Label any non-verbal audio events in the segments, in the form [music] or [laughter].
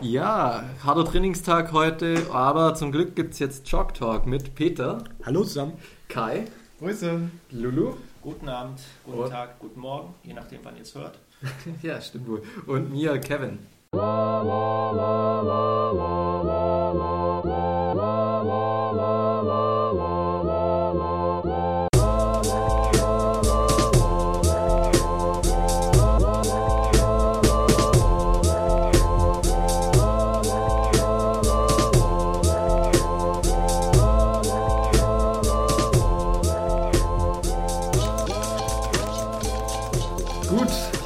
Ja, harter Trainingstag heute, aber zum Glück gibt es jetzt Chalk Talk mit Peter. Hallo zusammen. Kai. Grüße. Lulu. Guten Abend, guten Und? Tag, guten Morgen, je nachdem, wann ihr es hört. [laughs] ja, stimmt wohl. Und mir, Kevin.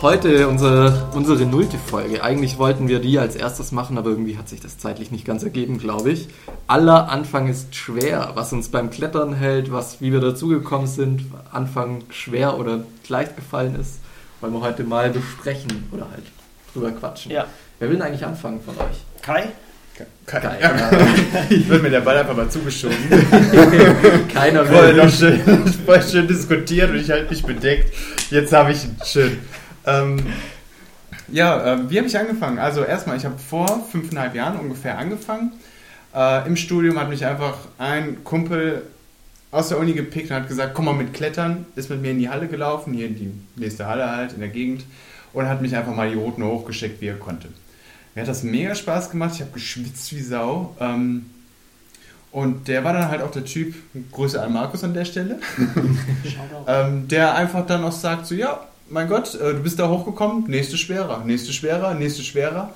Heute unsere, unsere nullte Folge. Eigentlich wollten wir die als erstes machen, aber irgendwie hat sich das zeitlich nicht ganz ergeben, glaube ich. Aller Anfang ist schwer, was uns beim Klettern hält, was, wie wir dazugekommen sind, Anfang schwer oder leicht gefallen ist, wollen wir heute mal besprechen oder halt drüber quatschen. Ja. Wer will denn eigentlich anfangen von euch? Kai? Kai. Kai. Ja. [laughs] ich würde mir der Ball einfach mal zugeschoben. [laughs] Keiner will. Voll, noch schön, voll schön diskutiert und ich halt nicht bedeckt. Jetzt habe ich ihn schön. Ähm, ja, äh, wie habe ich angefangen? Also erstmal, ich habe vor fünfeinhalb Jahren ungefähr angefangen. Äh, Im Studium hat mich einfach ein Kumpel aus der Uni gepickt und hat gesagt, komm mal mit Klettern, ist mit mir in die Halle gelaufen, hier in die nächste Halle halt, in der Gegend, und hat mich einfach mal die Roten hochgeschickt, wie er konnte. Mir hat das mega Spaß gemacht, ich habe geschwitzt wie Sau. Ähm, und der war dann halt auch der Typ, Grüße an Markus an der Stelle, [laughs] [laughs] ähm, der einfach dann auch sagt, so ja, mein Gott, äh, du bist da hochgekommen, nächste schwerer, nächste schwerer, nächste schwerer.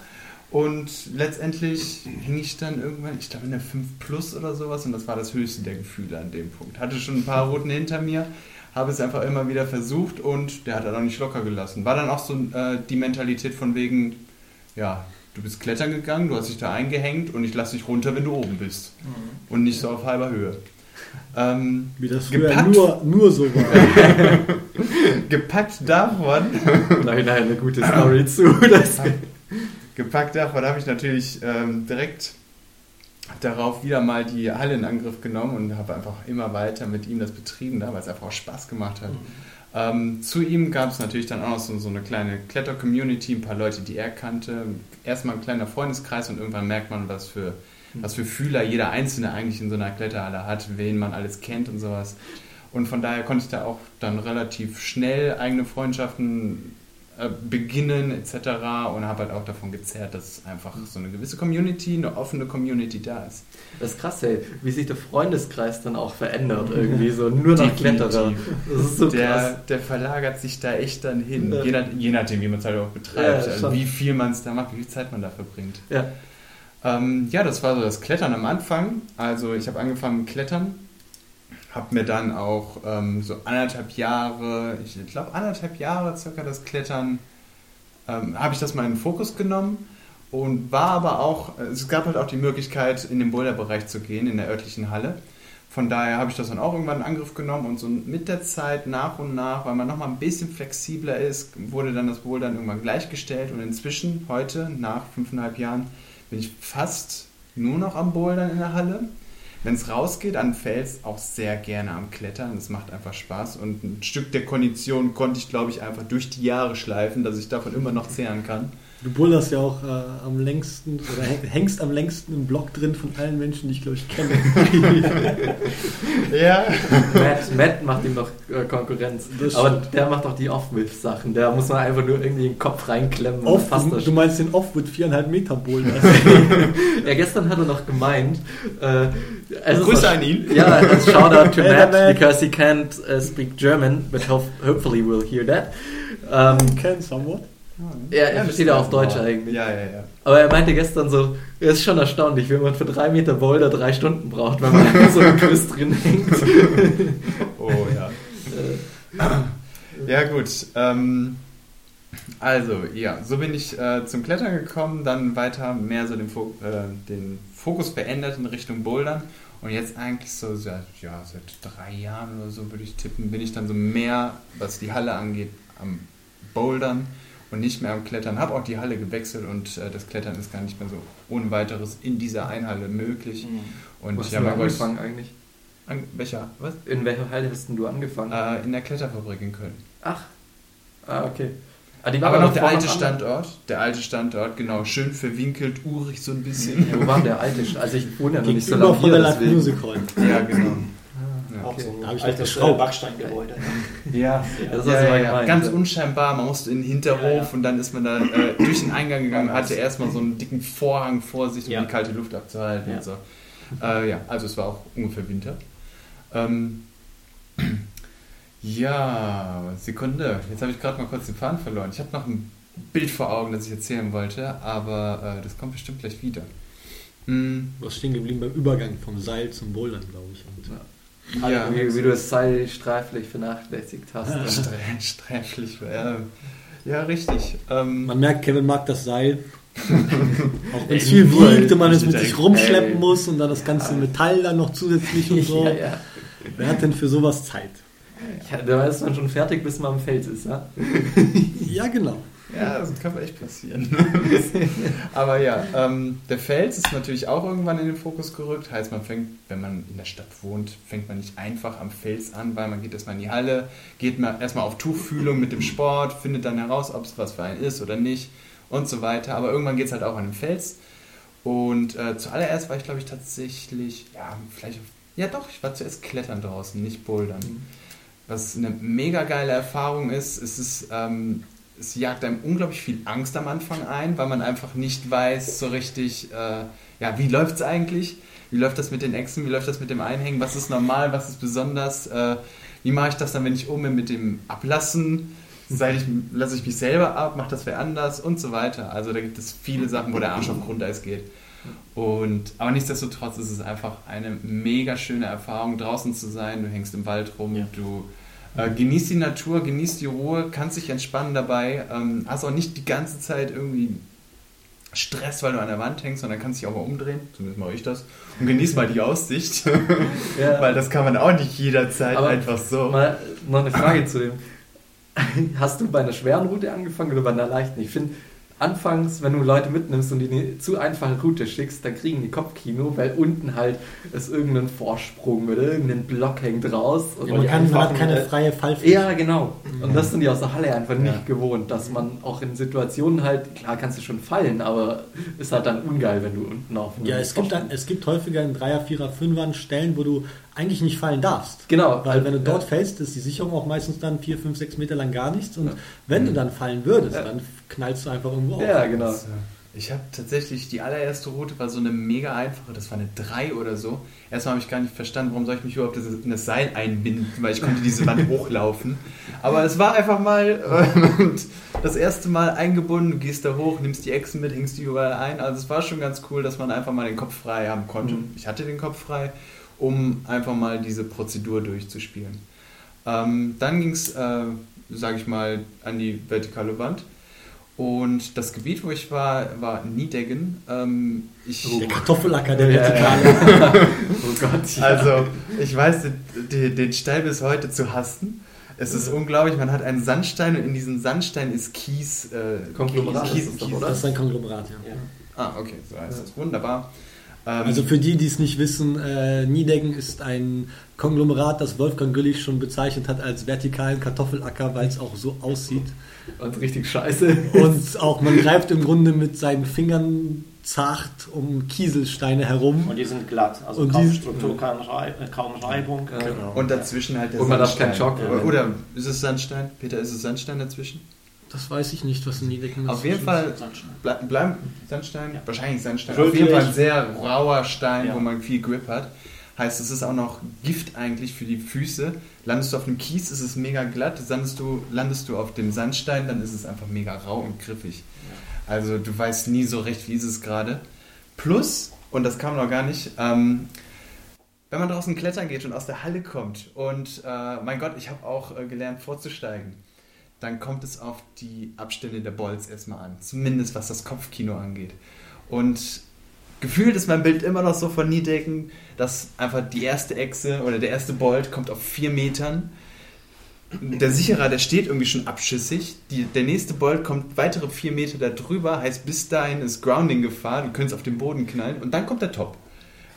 Und letztendlich hing ich dann irgendwann, ich glaube in der 5 Plus oder sowas, und das war das höchste der Gefühle an dem Punkt. Hatte schon ein paar Routen hinter mir, habe es einfach immer wieder versucht und der hat dann auch nicht locker gelassen. War dann auch so äh, die Mentalität von wegen, ja, du bist klettern gegangen, du hast dich da eingehängt und ich lasse dich runter, wenn du oben bist. Mhm. Und nicht so auf halber Höhe. Ähm, Wie das früher nur, nur so war. [laughs] gepackt davon. Nein, nein, eine gute Story zu. Das gepackt davon habe ich natürlich ähm, direkt darauf wieder mal die Halle in Angriff genommen und habe einfach immer weiter mit ihm das betrieben, weil es einfach auch Spaß gemacht hat. Mhm. Ähm, zu ihm gab es natürlich dann auch noch so, so eine kleine Kletter-Community, ein paar Leute, die er kannte. Erstmal ein kleiner Freundeskreis und irgendwann merkt man, was für was für Fühler jeder Einzelne eigentlich in so einer Kletterhalle hat, wen man alles kennt und sowas. Und von daher konnte ich da auch dann relativ schnell eigene Freundschaften äh, beginnen etc. und habe halt auch davon gezerrt, dass einfach so eine gewisse Community, eine offene Community da ist. Das ist krass, ey, wie sich der Freundeskreis dann auch verändert irgendwie so, nur nach Kletterer. Das ist so der, krass. Der verlagert sich da echt dann hin, ja. je, nachdem, wie man es halt auch betreibt, ja, also wie viel man es da macht, wie viel Zeit man da verbringt. Ja. Ähm, ja, das war so das Klettern am Anfang. Also ich habe angefangen mit Klettern, habe mir dann auch ähm, so anderthalb Jahre, ich glaube anderthalb Jahre circa das Klettern, ähm, habe ich das mal in den Fokus genommen und war aber auch, es gab halt auch die Möglichkeit, in den Boulderbereich zu gehen, in der örtlichen Halle. Von daher habe ich das dann auch irgendwann in Angriff genommen und so mit der Zeit nach und nach, weil man nochmal ein bisschen flexibler ist, wurde dann das Bouldern irgendwann gleichgestellt und inzwischen, heute, nach fünfeinhalb Jahren, bin ich fast nur noch am Bouldern in der Halle. Wenn es rausgeht an Fels, auch sehr gerne am Klettern. Es macht einfach Spaß und ein Stück der Kondition konnte ich, glaube ich, einfach durch die Jahre schleifen, dass ich davon immer noch zehren kann. Du boulderst ja auch äh, am längsten oder hängst am längsten im Block drin von allen Menschen, die ich glaube ich kenne. [laughs] ja. Matt, Matt macht ihm noch äh, Konkurrenz. Aber der macht auch die Off-Width-Sachen. Da muss man einfach nur irgendwie den Kopf reinklemmen. Off, du, du meinst den Off-Width viereinhalb Meter Boulder. [laughs] ja, gestern hat er noch gemeint. Äh, also Grüße an ihn. Ja, also shout out to Matt, Matt, because he can't uh, speak German, but hopefully we'll hear that. Um, can somewhat. Ja, er versteht ja auch Deutsch eigentlich. Ja, ja, ja. Aber er meinte gestern so, es ist schon erstaunlich, wenn man für drei Meter Boulder drei Stunden braucht, wenn man [laughs] so im Quiz drin hängt. [laughs] oh ja. ja gut. Ähm, also ja, so bin ich äh, zum Klettern gekommen, dann weiter mehr so den, Fo äh, den Fokus verändert in Richtung Bouldern und jetzt eigentlich so seit, ja, seit drei Jahren oder so würde ich tippen, bin ich dann so mehr, was die Halle angeht, am Bouldern und nicht mehr am Klettern. Habe auch die Halle gewechselt und äh, das Klettern ist gar nicht mehr so ohne weiteres in dieser Einhalle möglich. Mhm. Und Wo hast ja, du angefangen eigentlich? An, welcher? Was? In welcher Halle hast du angefangen? Äh, in der Kletterfabrik in Köln. Ach. Ah, okay. Ah, die Aber noch der alte Standort. Der alte Standort, genau. Schön verwinkelt, urig so ein bisschen. Ja, wo war der alte? Also ich wohne ja noch nicht so lange von hier, der Live deswegen. Music Hall. Ja, genau. Auch Okay. so Da ein ich altes äh. Backsteingebäude. [laughs] Ja, Ja, das ja, hast du ja, ja. ganz unscheinbar. Man musste in den Hinterhof Ja, ja. und dann ist man da äh, durch den Eingang gegangen, hatte erstmal so einen dicken Vorhang vor sich, um Ja. die kalte Luft abzuhalten Ja. und so. Äh, ja, also es war auch ungefähr Winter. Ähm, [clears throat] ja, Sekunde. Jetzt habe ich gerade mal kurz den Faden verloren. Ich habe noch ein Bild vor Augen, das ich erzählen wollte, aber äh, das kommt bestimmt gleich wieder. Hm, Du warst stehen geblieben beim Übergang vom Seil zum Bouldern, glaube ich. Und ja, Wie, wie du es Seil streiflich vernachlässigt hast. [laughs] Stre- sträflich. Ja, ja richtig. Ähm, man merkt, Kevin mag das Seil. [laughs] Auch wenn es viel wiegt und man es mit sich rumschleppen ey. muss und dann das ganze Metall dann noch zusätzlich und [laughs] so. ja, ja. Wer hat denn für sowas Zeit? ja. Da ist man schon fertig, bis man am Fels ist. Ja? Ja, genau. Ja, das kann echt passieren. [laughs] Aber ja, ähm, der Fels ist natürlich auch irgendwann in den Fokus gerückt. Heißt, man fängt, wenn man in der Stadt wohnt, fängt man nicht einfach am Fels an, weil man geht erstmal in die Halle, geht mal erstmal auf Tuchfühlung mit dem Sport, findet dann heraus, ob es was für einen ist oder nicht und so weiter. Aber irgendwann geht es halt auch an den Fels. Und äh, zuallererst war ich, glaube ich, tatsächlich, ja, vielleicht, ja doch, ich war zuerst klettern draußen, nicht bouldern. Was eine mega geile Erfahrung ist, es ist, ähm, es jagt einem unglaublich viel Angst am Anfang ein, weil man einfach nicht weiß so richtig, äh, ja, wie läuft es eigentlich? Wie läuft das mit den Echsen? Wie läuft das mit dem Einhängen? Was ist normal? Was ist besonders? Äh, wie mache ich das dann, wenn ich oben bin mit dem Ablassen? Ich, lasse ich mich selber ab? Macht das wer anders? Und so weiter. Also da gibt es viele Sachen, wo der Arsch auf Grundeis geht. Und, aber nichtsdestotrotz ist es einfach eine mega schöne Erfahrung, draußen zu sein. Du hängst im Wald rum, Ja. du äh, genießt die Natur, genießt die Ruhe, kannst dich entspannen dabei, ähm, hast auch nicht die ganze Zeit irgendwie Stress, weil du an der Wand hängst, sondern kannst dich auch mal umdrehen, zumindest mache ich das, und genieß mal die Aussicht, [laughs] Ja. weil das kann man auch nicht jederzeit Aber einfach so. Mal noch eine Frage zu dem. Hast du bei einer schweren Route angefangen oder bei einer leichten? Ich finde, anfangs, wenn du Leute mitnimmst und die eine zu einfache Route schickst, dann kriegen die Kopfkino, weil unten halt ist irgendein Vorsprung oder irgendein Block hängt raus. Und Ja, man, kann, man hat keine freie Fallfläche. ja, genau. Und das sind die aus der Halle einfach nicht Ja. gewohnt, dass man auch in Situationen halt, klar kannst du schon fallen, aber ist halt dann ungeil, wenn du unten auf Ja, es gibt, dann, Vorsprung- es gibt häufiger in Dreier, Vierer, Fünfern Stellen, wo du eigentlich nicht fallen darfst. Genau. Weil wenn du dort ja. fällst, ist die Sicherung auch meistens dann 4, 5, 6 Meter lang gar nichts. Und Ja. wenn du dann fallen würdest, Ja. dann knallst du einfach irgendwo auf. Ja, genau. Äh, Ich habe tatsächlich, die allererste Route war so eine mega einfache, das war eine 3 oder so. Erstmal habe ich gar nicht verstanden, warum soll ich mich überhaupt in das Seil einbinden, weil ich konnte diese Wand [laughs] hochlaufen. Aber es war einfach mal äh, [laughs] und das erste Mal eingebunden, du gehst da hoch, nimmst die Echsen mit, hängst die überall ein. Also es war schon ganz cool, dass man einfach mal den Kopf frei haben konnte. Mhm. Ich hatte den Kopf frei, um einfach mal diese Prozedur durchzuspielen. Ähm, dann ging es, äh, sage ich mal, an die vertikale Wand. Und das Gebiet, wo ich war, war Niedeggen. Ähm, ich, Der Kartoffelacker, der Ja, vertikale. [laughs] Oh Gott. Ja. also, ich weiß den, den, Stein bis heute zu hassen. Es ist unglaublich, man hat einen Sandstein und in diesem Sandstein ist Kies. Äh, Konglomerat Kies, ist das doch, Kies, oder? Das ist ein Konglomerat, ja. Ja. Ah, okay, so heißt es. Wunderbar. Ähm, Also für die, die es nicht wissen, äh, Niedeggen ist ein Konglomerat, das Wolfgang Güllich schon bezeichnet hat als vertikalen Kartoffelacker, weil es auch so aussieht. Und richtig scheiße. Und auch man greift im Grunde mit seinen Fingern zart um Kieselsteine herum. Und die sind glatt, also Und kaum Struktur, kaum, Reib, äh, kaum Reibung. Ja, genau. und dazwischen halt der Und man darf Sandstein. keinen Schock Oder-. Oder ist es Sandstein? Peter, ist es Sandstein dazwischen? Das weiß ich nicht, was ein Niedeggen ist. Auf jeden Fall Sandstein. Ble bleiben Sandstein? Ja. Wahrscheinlich Sandstein. Rötlich. Auf jeden Fall ein sehr rauer Stein, Ja. wo man viel Grip hat. Heißt, es ist auch noch Gift eigentlich für die Füße. Landest du auf dem Kies, ist es mega glatt. Landest du, landest du auf dem Sandstein, dann ist es einfach mega rau und griffig. Also du weißt nie so recht, wie ist es gerade. Plus, und das kam noch gar nicht, ähm, wenn man draußen klettern geht und aus der Halle kommt und äh, mein Gott, ich habe auch äh, gelernt vorzusteigen, dann kommt es auf die Abstände der Bolts erstmal an. Zumindest was das Kopfkino angeht. Und gefühlt ist mein Bild immer noch so von Niedecken, dass einfach die erste Echse oder der erste Bolt kommt auf vier Metern. Der Sicherer, der steht irgendwie schon abschüssig. Die, der nächste Bolt kommt weitere vier Meter da drüber, heißt bis dahin ist Grounding-Gefahr, du könntest auf den Boden knallen und dann kommt der Top.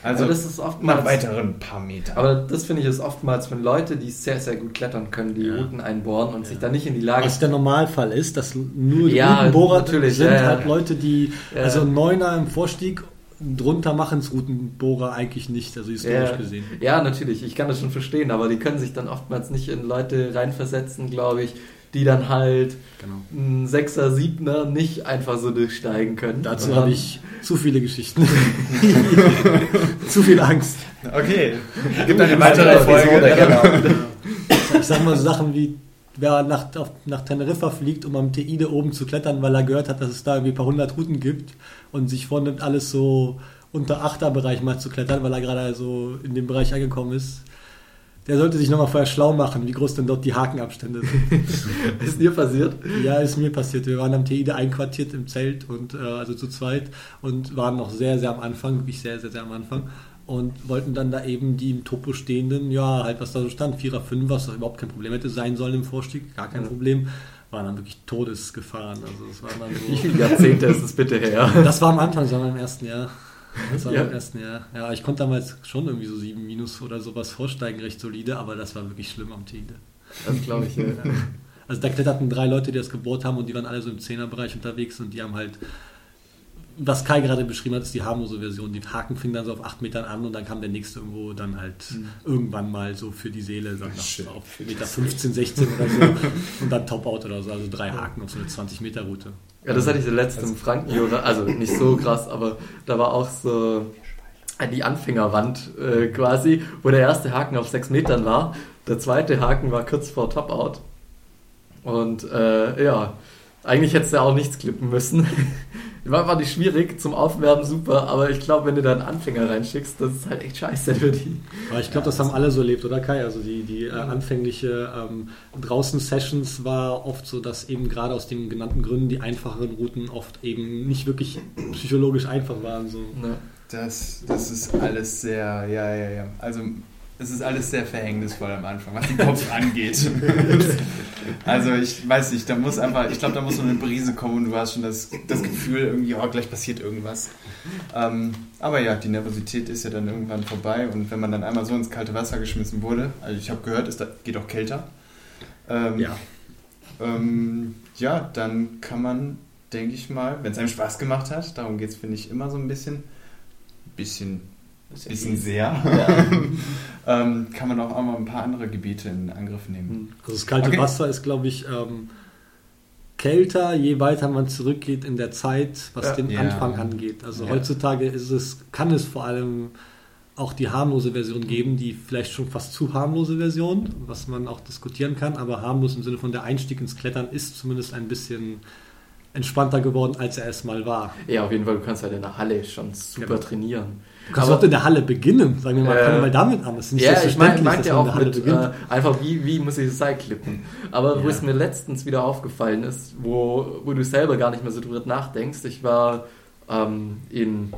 Also Aber das ist oftmals, nach weiteren paar Metern. aber das finde ich ist oftmals, wenn Leute, die sehr, sehr gut klettern können, die Ja. Routen einbohren und sich dann nicht in die Lage Was der Normalfall ist, dass nur die Ja, Routenbohrer natürlich, sind ja, ja. halt Leute, die, Ja. also Neuner im Vorstieg, drunter machen es Routenbohrer eigentlich nicht, also historisch Ja. gesehen. Ja, natürlich, ich kann das schon verstehen, aber die können sich dann oftmals nicht in Leute reinversetzen, glaube ich, die dann halt Genau. ein Sechser, Siebner nicht einfach so durchsteigen können. Dazu habe ich zu viele Geschichten. [laughs] zu viel Angst. okay, gibt eine weitere Folge. genau. Ich sag mal so Sachen wie, wer nach, auf, nach Teneriffa fliegt, um am Teide oben zu klettern, weil er gehört hat, dass es da irgendwie ein paar hundert Routen gibt und sich vornimmt, alles so unter Achterbereich mal zu klettern, weil er gerade so in dem Bereich angekommen ist. Der sollte sich nochmal vorher schlau machen, wie groß denn dort die Hakenabstände sind. [laughs] Ist dir passiert? Ja, ist mir passiert. Wir waren am Teide einquartiert im Zelt und äh, also zu zweit und waren noch sehr, sehr am Anfang, wirklich sehr, sehr, sehr am Anfang und wollten dann da eben die im Topo stehenden, ja, halt was da so stand, Vierer, Fünfer, was doch überhaupt kein Problem hätte sein sollen im Vorstieg, gar kein Ja. Problem, waren dann wirklich Todesgefahren. Also es war dann Wie so. viele [laughs] Jahrzehnte ist es bitte her? Das war am Anfang, das war im ersten Jahr. Das war Ja. im ersten Jahr. Ja, ich konnte damals schon irgendwie so sieben Minus oder sowas vorsteigen, recht solide, aber das war wirklich schlimm am Teide. Das glaube ich. Ja. [laughs] Also da kletterten drei Leute, die das gebohrt haben und die waren alle so im Zehnerbereich unterwegs und die haben halt, was Kai gerade beschrieben hat, ist die harmlose Version. Die Haken fingen dann so auf 8 Metern an und dann kam der nächste irgendwo dann halt irgendwann mal so für die Seele Schön. nach, auf Meter 15, 16 oder so [laughs] und dann Top-Out oder so, also drei Haken auf so eine 20-Meter-Route. Ja, das hatte ich letztens im Frankenjura, also nicht so krass, aber da war auch so die Anfängerwand äh, quasi, wo der erste Haken auf sechs Metern war. Der zweite Haken war kurz vor Top-Out. Und äh, ja, eigentlich hättest du auch nichts klippen müssen. [laughs] War, war nicht schwierig, zum Aufwärmen super, aber ich glaube, wenn du da einen Anfänger reinschickst, das ist halt echt scheiße für die. Aber ich glaube, das haben alle so erlebt, oder Kai? Also die, die äh, anfängliche ähm, Draußen-Sessions war oft so, dass eben gerade aus den genannten Gründen die einfacheren Routen oft eben nicht wirklich psychologisch einfach waren. So. Ne? Das, das ist alles sehr, ja, ja, ja. Also es ist alles sehr verhängnisvoll am Anfang, was den Kopf [laughs] angeht. also ich weiß nicht, da muss einfach, ich glaube, da muss so eine Brise kommen und du hast schon das, das Gefühl, irgendwie, oh, gleich passiert irgendwas. Ähm, aber ja, die Nervosität ist ja dann irgendwann vorbei und wenn man dann einmal so ins kalte Wasser geschmissen wurde, also ich habe gehört, es geht auch kälter. Ähm, Ja. ähm, ja, dann kann man, denke ich mal, wenn es einem Spaß gemacht hat, darum geht es, finde ich, immer so ein bisschen, bisschen, bisschen sehr, [laughs] ähm, kann man auch mal ein paar andere Gebiete in Angriff nehmen. Also das kalte Okay. Wasser ist, glaube ich, ähm, kälter, je weiter man zurückgeht in der Zeit, was Ja. den Ja. Anfang angeht. Also Ja. heutzutage ist es, kann es vor allem auch die harmlose Version geben, die vielleicht schon fast zu harmlose Version, was man auch diskutieren kann, aber harmlos im Sinne von der Einstieg ins Klettern ist zumindest ein bisschen entspannter geworden, als er es mal war. Ja, auf jeden Fall, du kannst halt in der Halle schon super Genau. trainieren. Du kannst Aber- auch in der Halle beginnen, sagen wir mal, Äh, fangen wir damit an. Das ist nicht Ja, ich meine selbstverständlich, meint dass ja auch mit, äh, einfach wie, wie muss ich das Seil klippen. Aber wo Ja. es mir letztens wieder aufgefallen ist, wo, wo du selber gar nicht mehr so drüber nachdenkst, ich war ähm, in,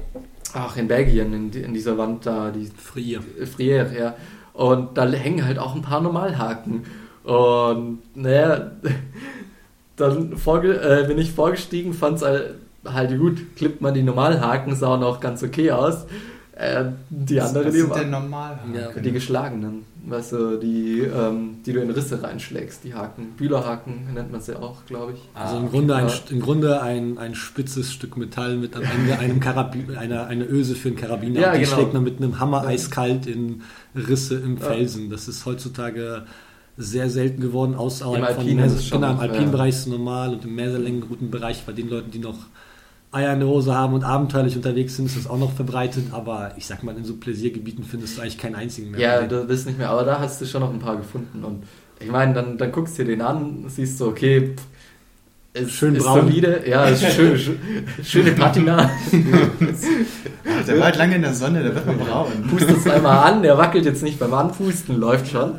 ach, in Belgien, in, in dieser Wand da, die Frier. Friere, ja. Und da hängen halt auch ein paar Normalhaken. Und naja, [laughs] dann vorge äh, bin ich vorgestiegen, fand es halt, halt gut, klippt man die Normalhaken, sahen auch ganz okay aus. Äh, die Was die, sind war- denn Normalhaken? Ja, die geschlagenen, weißt du, die, ähm, die du in Risse reinschlägst, die Haken. Bühlerhaken nennt man sie auch, glaube ich. Also Ah, im Grunde, ein, Ja. im Grunde ein, ein spitzes Stück Metall mit am Ende einem Karabin, einer, eine Öse für einen Karabiner. Ja, Und die genau. schlägt man mit einem Hammer eiskalt in Risse im Ja. Felsen. Das ist heutzutage sehr selten geworden, außerhalb Im von Alpinen es genau, im alpinen ja. Bereich ist es normal und im Mehrlängenroutenbereich bei den Leuten, die noch Eier in der Hose haben und abenteuerlich unterwegs sind, ist das auch noch verbreitet. Aber ich sag mal, in so Pläsiergebieten findest du eigentlich keinen einzigen mehr. Ja, du bist nicht mehr, aber da hast du schon noch ein paar gefunden. Und ich meine, dann, dann guckst du dir den an, siehst du, okay, pff, ist, Schön ist braun. solide, ja, ist schön, schön, schöne Patina. Der war halt lange in der Sonne, der wird mal braun. Pustet es einmal an, der wackelt jetzt nicht beim Anpusten, läuft schon.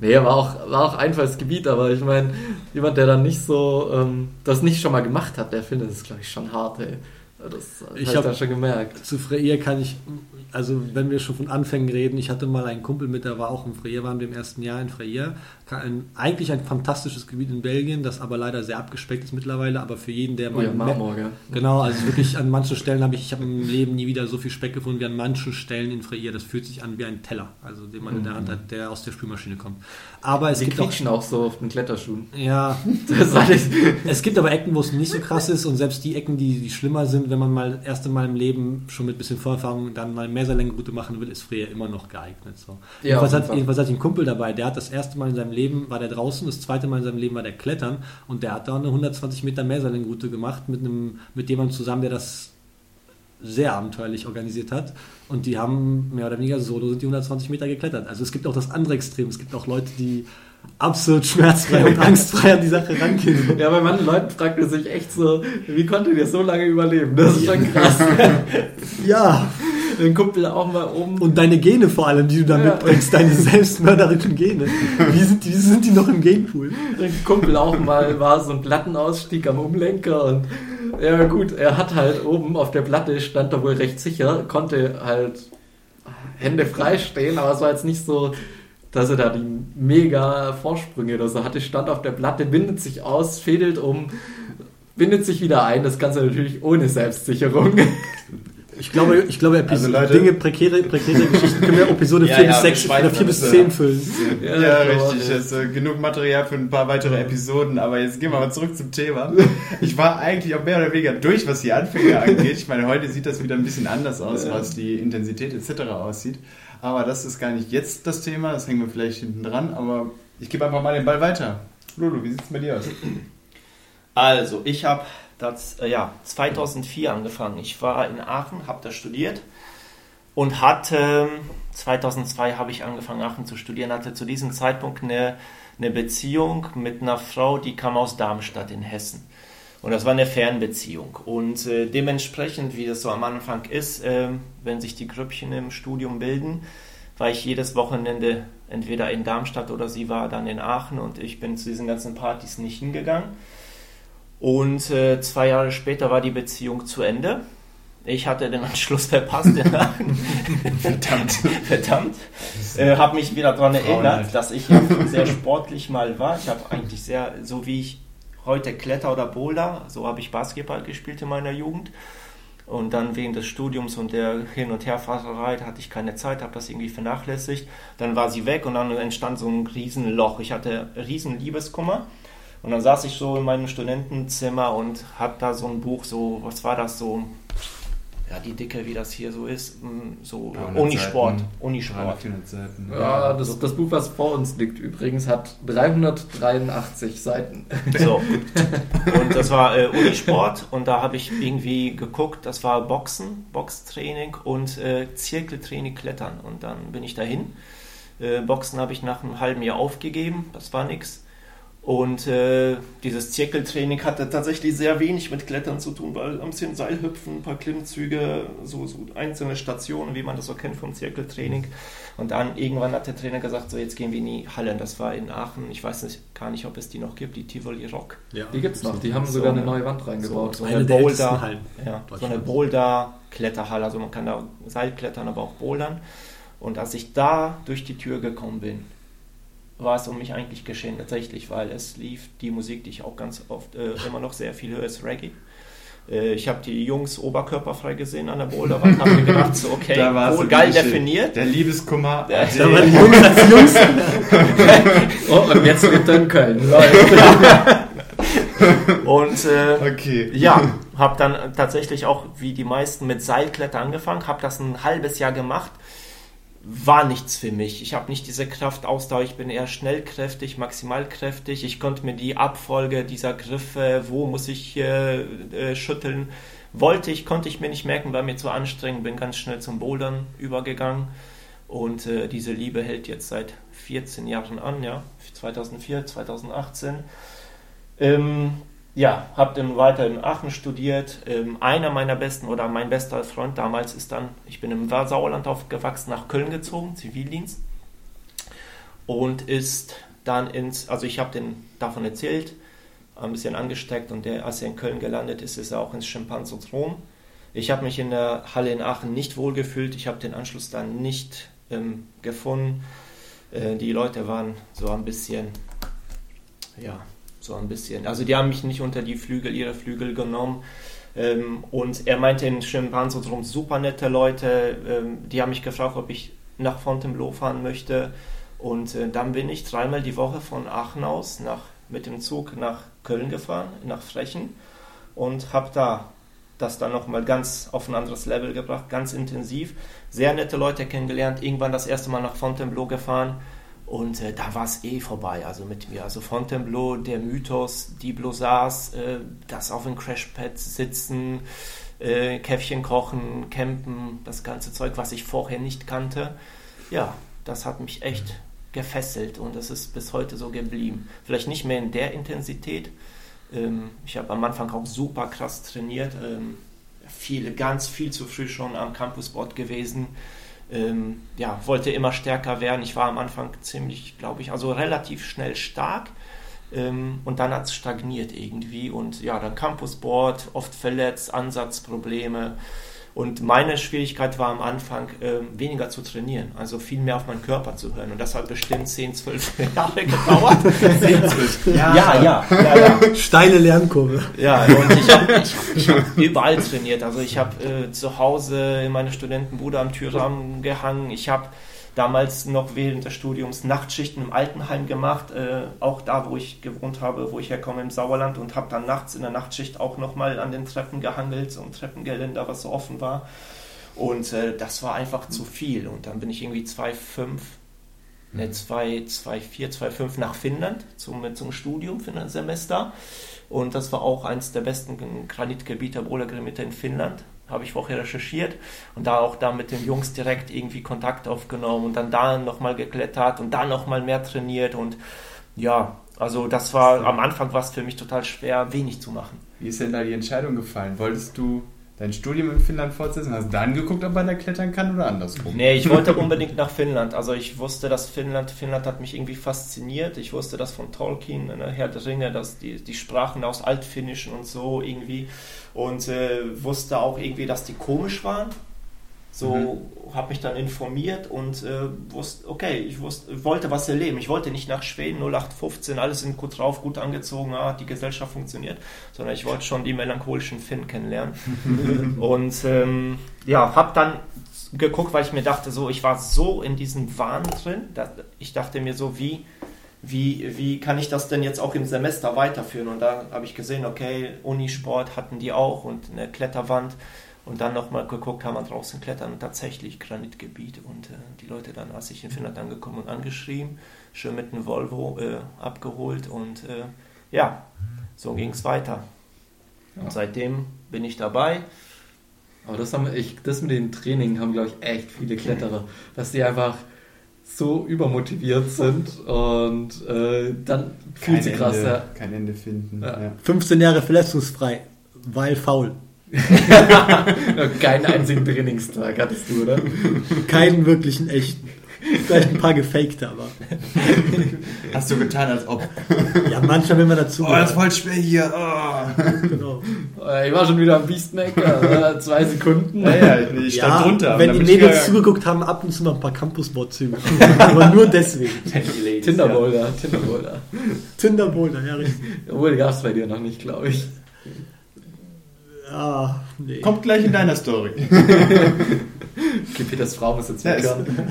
Nee, war auch, war auch Einfallsgebiet, aber ich meine, jemand, der dann nicht so, ähm, das nicht schon mal gemacht hat, der findet es, glaube ich, schon hart, ey. Das habe Ich hab- da schon gemerkt. Zu Freir kann ich, also wenn wir schon von Anfängen reden, ich hatte mal einen Kumpel mit, der war auch in Freir, waren wir im ersten Jahr in Freir. Ein, eigentlich ein fantastisches Gebiet in Belgien, das aber leider sehr abgespeckt ist mittlerweile, aber für jeden, der Oh ja, mal Marmor, gell? Genau, also [laughs] wirklich an manchen Stellen habe ich, ich habe im Leben nie wieder so viel Speck gefunden wie an manchen Stellen in Freir. Das fühlt sich an wie ein Teller, also den man in der Hand hat, der aus der Spülmaschine kommt. Aber es Die gibt auch, quietschen auch so auf den Kletterschuhen. ja, [laughs] es gibt aber Ecken, wo es nicht so krass ist und selbst die Ecken, die, die schlimmer sind, wenn man mal das erste Mal im Leben schon mit ein bisschen Vorerfahrung dann mal Mehrseilängenroute machen will, ist Freya immer noch geeignet. So. Ja, jedenfalls, hat, Fall. jedenfalls hatte ich einen Kumpel dabei, der hat das erste Mal in seinem Leben, war der draußen, das zweite Mal in seinem Leben war der Klettern und der hat da eine 120 Meter Mehrseilängenroute gemacht mit einem, mit jemandem zusammen, der das sehr abenteuerlich organisiert hat und die haben mehr oder weniger solo sind die 120 Meter geklettert. Also es gibt auch das andere Extrem, es gibt auch Leute, die absolut schmerzfrei und [laughs] angstfrei an die Sache rangehen. ja, bei manchen Leuten fragt man sich echt so, wie konntet ihr so lange überleben? Das ist schon krass. [laughs] Ja, Ein Kumpel auch mal oben. und deine Gene vor allem, die du da Ja. mitbringst, deine selbstmörderischen Gene. Wie sind die, wie sind die noch im Genpool? Ein Kumpel auch mal war so ein Plattenausstieg am Umlenker und ja gut, er hat halt oben auf der Platte stand er wohl recht sicher, konnte halt Hände frei stehen, aber es war jetzt nicht so, dass er da die mega Vorsprünge oder so hatte, stand auf der Platte, bindet sich aus, fädelt um, bindet sich wieder ein, das Ganze natürlich ohne Selbstsicherung. [laughs] Ich glaube, ich glaube Also, Episode, Leute- Dinge, prekäre, prekäre Geschichten können wir Episode [laughs] Ja, 4 ja, bis wir 6 schweifen oder 4 bis uns, 10 ja. füllen. Ja, Ja, richtig. äh, genug Material für ein paar weitere Episoden, aber jetzt gehen wir mal zurück zum Thema. Ich war eigentlich auch mehr oder weniger durch, was die Anfänge angeht. Ich meine, heute sieht das wieder ein bisschen anders aus, was die Intensität etc. aussieht. Aber das ist gar nicht jetzt das Thema, das hängen wir vielleicht hinten dran, aber ich gebe einfach mal den Ball weiter. Lulu, wie sieht es bei dir aus? Also, ich habe das äh, ja, 2004 angefangen. Ich war in Aachen, habe da studiert und hatte, 2002 habe ich angefangen, Aachen zu studieren, hatte zu diesem Zeitpunkt eine, eine Beziehung mit einer Frau, die kam aus Darmstadt in Hessen. Und das war eine Fernbeziehung. Und äh, dementsprechend, wie das so am Anfang ist, äh, wenn sich die Grüppchen im Studium bilden, war ich jedes Wochenende entweder in Darmstadt oder sie war dann in Aachen und ich bin zu diesen ganzen Partys nicht hingegangen. Und äh, zwei Jahre später war die Beziehung zu Ende. Ich hatte den Anschluss verpasst. [laughs] Verdammt. Verdammt. Äh, habe mich wieder daran erinnert, halt. dass ich ja sehr sportlich mal war. Ich habe eigentlich sehr, so wie ich heute Kletter oder Boulder, so habe ich Basketball gespielt in meiner Jugend. Und dann wegen des Studiums und der Hin- und Herfahrerei hatte ich keine Zeit, habe das irgendwie vernachlässigt. Dann war sie weg und dann entstand so ein Riesenloch. Ich hatte riesen Liebeskummer. Und dann saß ich so in meinem Studentenzimmer und hab da so ein Buch, so, was war das so? Ja, die Dicke, wie das hier so ist, mm, so 300 Unisport. Seiten. Unisport. 400 Seiten. Ja, das, das Buch, was vor uns liegt, übrigens hat 383 Seiten. So. [laughs] Und das war äh, Unisport und da habe ich irgendwie geguckt, das war Boxen, Boxtraining und äh, Zirkeltraining Klettern. Und dann bin ich dahin. Äh, Boxen habe ich nach einem halben Jahr aufgegeben, das war nix. Und äh, dieses Zirkeltraining hatte tatsächlich sehr wenig mit Klettern zu tun, weil ein bisschen Seilhüpfen, ein paar Klimmzüge, so, so einzelne Stationen, wie man das so kennt vom Zirkeltraining. Und dann irgendwann hat der Trainer gesagt, so jetzt gehen wir in die Halle. Das war in Aachen, ich weiß nicht, gar nicht, ob es die noch gibt, die Tivoli Rock. Ja. Die gibt's noch, die haben So sogar eine eine- neue Wand reingebaut. So Eine eine Boulder, ja, so eine. Boulder-Kletterhalle. Also man kann da Seilklettern, aber auch bouldern. Und als ich da durch die Tür gekommen bin, war es um mich eigentlich geschehen tatsächlich, weil es lief die Musik, die ich auch ganz oft äh, immer noch sehr viel höre, ist Reggae. Äh, ich habe die Jungs oberkörperfrei gesehen an der Boulderwand, habe mir gedacht, so okay, [laughs] wohl so geil definiert. Der Liebeskummer. Ja, [laughs] AD. Da waren die Jungs [laughs] als Jungs. Oh, und jetzt er in Köln. Und äh, Okay. Ja, habe dann tatsächlich auch wie die meisten mit Seilkletter angefangen, habe das ein halbes Jahr gemacht. War nichts für mich. Ich habe nicht diese Kraft, Ausdauer. Ich bin eher schnellkräftig, maximalkräftig. Ich konnte mir die Abfolge dieser Griffe, wo muss ich äh, äh, schütteln, wollte ich, konnte ich mir nicht merken, war mir zu anstrengend. Bin ganz schnell zum Bouldern übergegangen. Und äh, diese Liebe hält jetzt seit 14 Jahren an, ja, 2004, 2018. Ähm, ja, habe dann weiter in Aachen studiert. Ähm, einer meiner besten oder mein bester Freund damals ist dann, ich bin im Sauerland aufgewachsen, nach Köln gezogen, Zivildienst. Und ist dann ins, also ich habe den davon erzählt, ein bisschen angesteckt und der, als er in Köln gelandet ist, ist er auch ins Schimpans und Rom Ich habe mich in der Halle in Aachen nicht wohlgefühlt. Ich habe den Anschluss dann nicht ähm, gefunden. Äh, die Leute waren so ein bisschen, ja, so ein bisschen. Also die haben mich nicht unter die Flügel, ihre Flügel genommen. Ähm, und er meinte in Schimpanse-Drum super nette Leute. Ähm, die haben mich gefragt, ob ich nach Fontainebleau fahren möchte. Und äh, dann bin ich dreimal die Woche von Aachen aus nach, mit dem Zug nach Köln gefahren, nach Frechen. Und habe da das dann nochmal ganz auf ein anderes Level gebracht, ganz intensiv. Sehr nette Leute kennengelernt, irgendwann das erste Mal nach Fontainebleau gefahren und äh, da war es eh vorbei, also mit mir. Also Fontainebleau, der Mythos, die Blossars, äh, das auf dem Crashpad sitzen, äh, Käffchen kochen, campen, das ganze Zeug, was ich vorher nicht kannte. Ja, das hat mich echt gefesselt und das ist bis heute so geblieben. Vielleicht nicht mehr in der Intensität, ähm, ich habe am Anfang auch super krass trainiert. Ähm, viele, ganz viel zu früh schon am Campusboard gewesen. Ähm, ja, wollte immer stärker werden. Ich war am Anfang ziemlich, glaube ich, also relativ schnell stark. Ähm, und dann hat es stagniert irgendwie. Und ja, dann Campusboard, oft verletzt, Ansatzprobleme. Und meine Schwierigkeit war am Anfang, äh, weniger zu trainieren, also viel mehr auf meinen Körper zu hören. Und das hat bestimmt 10, 12 [laughs] Jahre gedauert. 10, 12 Jahre. Ja, ja, ja, ja. Steile Lernkurve. Ja, und ich habe ich, ich hab überall trainiert. Also ich habe äh, zu Hause in meiner Studentenbude am Türrahmen gehangen. Ich habe damals noch während des Studiums Nachtschichten im Altenheim gemacht, äh, auch da, wo ich gewohnt habe, wo ich herkomme im Sauerland und habe dann nachts in der Nachtschicht auch nochmal an den Treppen gehangelt, so ein Treppengeländer, was so offen war. Und äh, das war einfach zu viel. Und dann bin ich irgendwie 2,5, ne, 2,4, 2,5 nach Finnland zum, zum Studium für ein Semester. Und das war auch eins der besten Granitgebiete, Bouldergebiete in Finnland habe ich vorher recherchiert und da auch da mit den Jungs direkt irgendwie Kontakt aufgenommen und dann da nochmal geklettert und da nochmal mehr trainiert und ja, also das war am Anfang war es für mich total schwer, wenig zu machen. Wie ist denn da die Entscheidung gefallen? Wolltest du dein Studium in Finnland fortsetzen? Hast du dann geguckt, ob man da klettern kann oder andersrum? Nee, ich wollte [laughs] unbedingt nach Finnland. Also ich wusste, dass Finnland, Finnland hat mich irgendwie fasziniert. Ich wusste das von Tolkien, ne, Herr der Ringe, dass die, die Sprachen aus Altfinnischen und so irgendwie und äh, wusste auch irgendwie, dass die komisch waren. So mhm. habe mich dann informiert und äh, wusste, okay, ich wusste, wollte was erleben. Ich wollte nicht nach Schweden 0815, alles sind gut drauf, gut angezogen, ah, die Gesellschaft funktioniert, sondern ich wollte schon die melancholischen Finn kennenlernen. [laughs] und ähm, ja, habe dann geguckt, weil ich mir dachte, so, ich war so in diesem Wahn drin, ich dachte mir so, wie wie, wie kann ich das denn jetzt auch im Semester weiterführen? Und da habe ich gesehen, okay, Unisport hatten die auch und eine Kletterwand. Und dann nochmal geguckt, kann man draußen klettern und tatsächlich Granitgebiet. Und äh, die Leute dann, als ich in Finnland angekommen und angeschrieben, schön mit einem Volvo äh, abgeholt und äh, ja, so ging es weiter. Ja. Und seitdem bin ich dabei. Aber das, haben ich, das mit dem Training haben, glaube ich, echt viele Kletterer, dass die einfach so übermotiviert sind und äh, dann fühlt sie krass. Ende, ja. Kein Ende finden. Ja. Ja. 15 Jahre verletzungsfrei, weil faul. [laughs] Keinen einzigen Trainingstag hattest du, oder? Keinen wirklichen echten. Vielleicht ein paar gefakte, aber. Hast du getan, als ob. Ja, manchmal, wenn man dazu. Oh, das ist voll schwer hier. Oh. Genau. Ich war schon wieder am Beastmaker. [laughs] zwei Sekunden. Ja, ja, ich stand ja, drunter. Wenn die Mädels zugeguckt haben, ab und zu mal ein paar Campusbot-Züge. aber nur deswegen. [laughs] Tinderboulder. Tinderboulder. Tinderboulder, ja, richtig. Obwohl, gab es bei dir noch nicht, glaube ich. Ah, nee. Kommt gleich in deiner Story. [laughs] Okay, Peters Frau muss jetzt ja,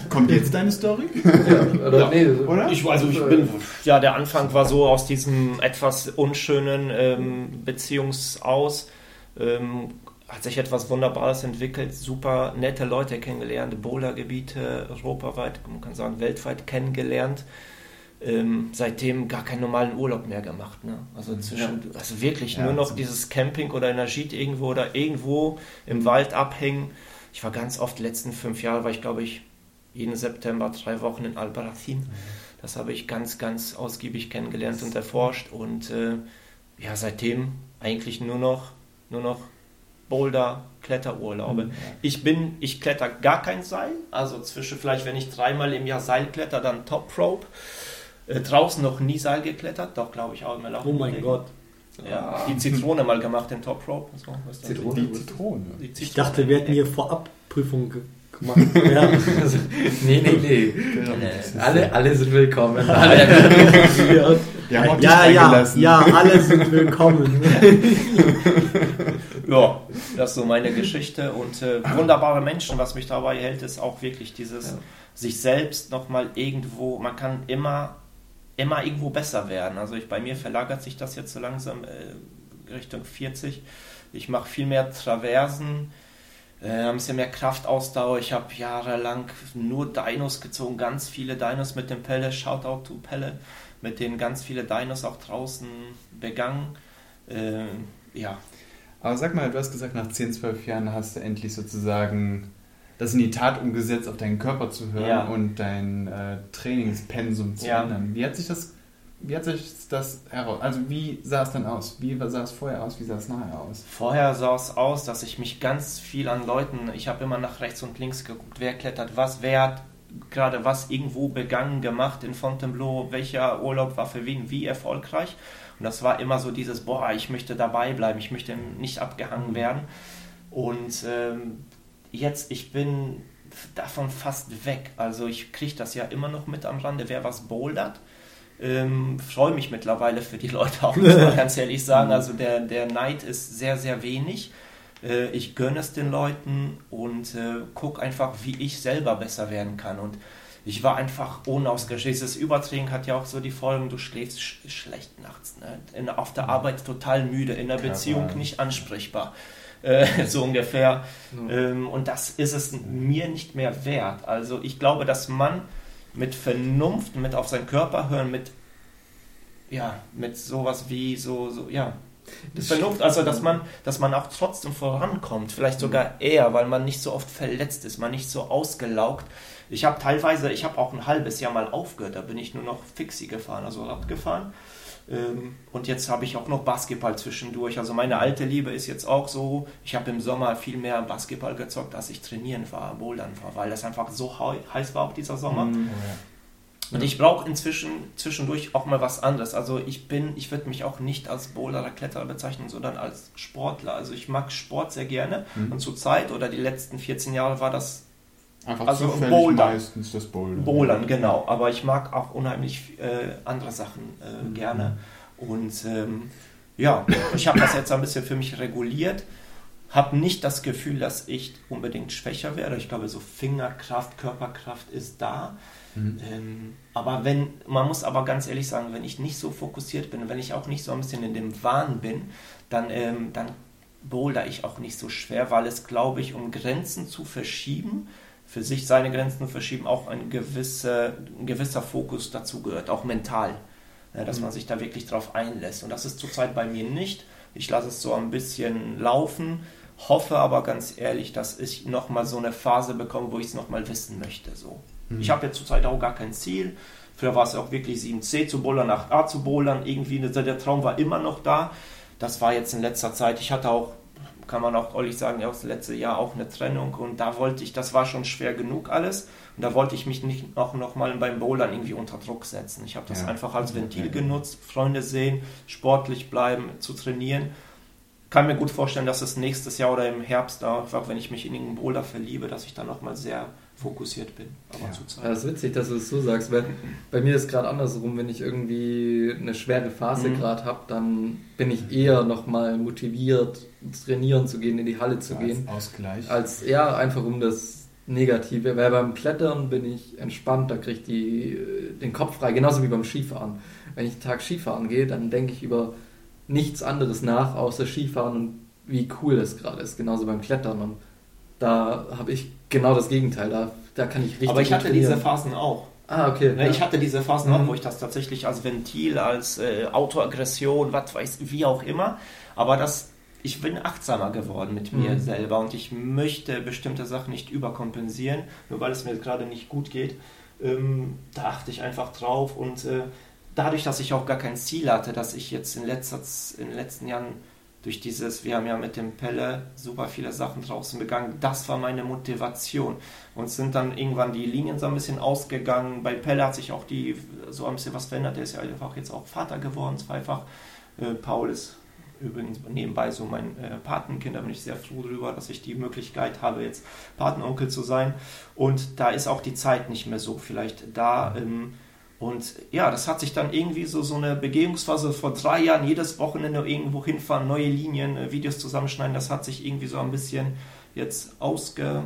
Kommt jetzt deine Story? ja, oder? Ja. Nee, oder? Ich, also ich bin, ja, der Anfang war so aus diesem etwas unschönen ähm, Beziehungsaus. Ähm, hat sich etwas Wunderbares entwickelt, super nette Leute kennengelernt, Bouldergebiete europaweit, man kann sagen weltweit kennengelernt. Ähm, seitdem gar keinen normalen Urlaub mehr gemacht. Ne? Also, zwischen, ja. also wirklich ja, nur noch dieses Camping oder Energie irgendwo oder irgendwo im Wald abhängen ich war ganz oft, die letzten fünf Jahre war ich, glaube ich, jeden September drei Wochen in Albarracin. Das habe ich ganz, ganz ausgiebig kennengelernt und erforscht und äh, ja, seitdem eigentlich nur noch, nur noch Boulder, Kletterurlaube. Mhm. Ich bin, ich kletter gar kein Seil, also zwischen vielleicht, wenn ich dreimal im Jahr Seil kletter, dann Top Rope. Äh, draußen noch nie Seil geklettert, doch glaube ich auch im Oh mein Gott. Ja, die Zitrone mal gemacht, den Top Rope. So? Zitrone. Die Zitrone. Die Zitrone. Ich dachte, wir hätten hier Vorabprüfung ge gemacht. [laughs] Ja. Also, nee, nee, nee. Nee. Alle, alle sind willkommen. Alle ja, ja, eingelassen. ja, alle sind willkommen. Ja, das ist so meine Geschichte und äh, wunderbare Menschen, was mich dabei hält, ist auch wirklich dieses Ja. sich selbst nochmal irgendwo, man kann immer, immer irgendwo besser werden. Also ich, bei mir verlagert sich das jetzt so langsam äh, Richtung 40. Ich mache viel mehr Traversen, äh, ein bisschen mehr Kraftausdauer. Ich habe jahrelang nur Dinos gezogen, ganz viele Dinos mit dem Pelle, Shoutout to Pelle, mit denen ganz viele Dinos auch draußen begangen. Äh, ja, Aber sag mal, du hast gesagt, nach 10, 12 Jahren hast du endlich sozusagen das in die Tat umgesetzt, auf deinen Körper zu hören Ja. und dein äh, Trainingspensum zu Ja. ändern. Wie hat sich das, wie hat sich das heraus, also wie sah es dann aus? Wie sah es vorher aus? Wie sah es nachher aus? Vorher sah es aus, dass ich mich ganz viel an Leuten, ich habe immer nach rechts und links geguckt, wer klettert was, wer hat gerade was irgendwo begangen, gemacht in Fontainebleau, welcher Urlaub war für wen wie erfolgreich. Und das war immer so dieses, boah, ich möchte dabei bleiben, ich möchte nicht abgehangen werden. Und ähm, jetzt, ich bin davon fast weg. Also ich kriege das ja immer noch mit am Rande, wer was bouldert. Ähm, Freue mich mittlerweile für die Leute auch, muss man [laughs] ganz ehrlich sagen. Also der, der Neid ist sehr, sehr wenig. Äh, ich gönne es den Leuten und äh, gucke einfach, wie ich selber besser werden kann. Und ich war einfach unausgeschlafen. Dieses Übertraining hat ja auch so die Folgen, du schläfst sch schlecht nachts. Ne? In, auf der Arbeit total müde, in der Beziehung nicht ansprechbar. Äh, [laughs] so ungefähr. Ähm, und das ist es mir nicht mehr wert. Also ich glaube, dass man mit Vernunft, mit auf seinen Körper hören, mit ja, mit sowas wie so, so ja. Das Vernunft, also dass man, dass man auch trotzdem vorankommt, vielleicht sogar eher, weil man nicht so oft verletzt ist, man nicht so ausgelaugt. Ich habe teilweise, ich habe auch ein halbes Jahr mal aufgehört, da bin ich nur noch Fixie gefahren, also Rad gefahren. Ähm, Und jetzt habe ich auch noch Basketball zwischendurch. Also meine alte Liebe ist jetzt auch so, ich habe im Sommer viel mehr Basketball gezockt, als ich trainieren war, bouldern war, weil das einfach so hei- heiß war auch dieser Sommer. Mhm. Und ich brauche inzwischen zwischendurch auch mal was anderes. Also ich bin, ich würde mich auch nicht als Bowler oder Kletterer bezeichnen, sondern als Sportler. Also ich mag Sport sehr gerne. Mhm. Und zur Zeit oder die letzten 14 Jahre war das Einfach Also zufällig Boulder. meistens das Bouldern. Bowlern, genau. Aber ich mag auch unheimlich äh, andere Sachen äh, Mhm. gerne. Und ähm, ja, ich habe das jetzt ein bisschen für mich reguliert. Habe nicht das Gefühl, dass ich unbedingt schwächer werde. Ich glaube, so Fingerkraft, Körperkraft ist da. Mhm. Ähm, aber wenn, man muss aber ganz ehrlich sagen, wenn ich nicht so fokussiert bin, wenn ich auch nicht so ein bisschen in dem Wahn bin, dann, ähm, dann boulder ich auch nicht so schwer, weil es, glaube ich, um Grenzen zu verschieben, für sich seine Grenzen verschieben, auch ein, gewisse, ein gewisser Fokus dazu gehört, auch mental, ja, dass man sich da wirklich drauf einlässt. Und das ist zurzeit bei mir nicht. Ich lasse es so ein bisschen laufen, hoffe aber ganz ehrlich, dass ich nochmal so eine Phase bekomme, wo ich es nochmal wissen möchte. So. Ich habe jetzt zurzeit auch gar kein Ziel. Früher war es auch wirklich 7C zu bowlern, 8A zu bowlern. Irgendwie, der Traum war immer noch da. Das war jetzt in letzter Zeit. Ich hatte auch, kann man auch ehrlich sagen, ja, das letzte Jahr auch eine Trennung und da wollte ich, das war schon schwer genug alles. Und da wollte ich mich nicht auch nochmal beim Bowlern irgendwie unter Druck setzen. Ich habe das Ja. einfach als Ventil genutzt, Freunde sehen, sportlich bleiben, zu trainieren. Kann mir gut vorstellen, dass es nächstes Jahr oder im Herbst, einfach wenn ich mich in irgendeinen Boulder verliebe, dass ich dann nochmal sehr fokussiert bin. Aber Ja. zurzeit. Ja, das ist witzig, dass du es so sagst, weil bei mir ist gerade andersrum, wenn ich irgendwie eine schwere Phase Mhm. gerade habe, dann bin ich eher nochmal motiviert, trainieren zu gehen, in die Halle zu So gehen, als Ausgleich. als ja einfach um das Negative, weil beim Klettern bin ich entspannt, da kriege ich die, den Kopf frei, genauso wie beim Skifahren. Wenn ich einen Tag Skifahren gehe, dann denke ich über nichts anderes nach, außer Skifahren und wie cool das gerade ist, genauso beim Klettern und da habe ich genau das Gegenteil, da, da kann ich richtig Aber ich hatte diese trainieren. Phasen auch. Ah, okay. Ne, Ich hatte diese Phasen auch, Mhm. wo ich das tatsächlich als Ventil, als äh, Autoaggression, was weiß wie auch immer. Aber das, ich bin achtsamer geworden mit mir Mhm. selber und ich möchte bestimmte Sachen nicht überkompensieren, nur weil es mir gerade nicht gut geht. Ähm, da achte ich einfach drauf und äh, dadurch, dass ich auch gar kein Ziel hatte, dass ich jetzt in, letzter, in den letzten Jahren durch dieses, wir haben ja mit dem Pelle super viele Sachen draußen begangen, das war meine Motivation. Und sind dann irgendwann die Linien so ein bisschen ausgegangen. Bei Pelle hat sich auch die so ein bisschen was verändert. Der ist ja einfach jetzt auch Vater geworden, zweifach. Äh, Paul ist übrigens nebenbei so mein äh, Patenkind, da bin ich sehr froh drüber, dass ich die Möglichkeit habe, jetzt Patenonkel zu sein. Und da ist auch die Zeit nicht mehr so vielleicht da. Ähm, und ja, das hat sich dann irgendwie so, so eine Begehungsphase vor drei Jahren, jedes Wochenende irgendwo hinfahren, neue Linien, äh, Videos zusammenschneiden, das hat sich irgendwie so ein bisschen jetzt ausge,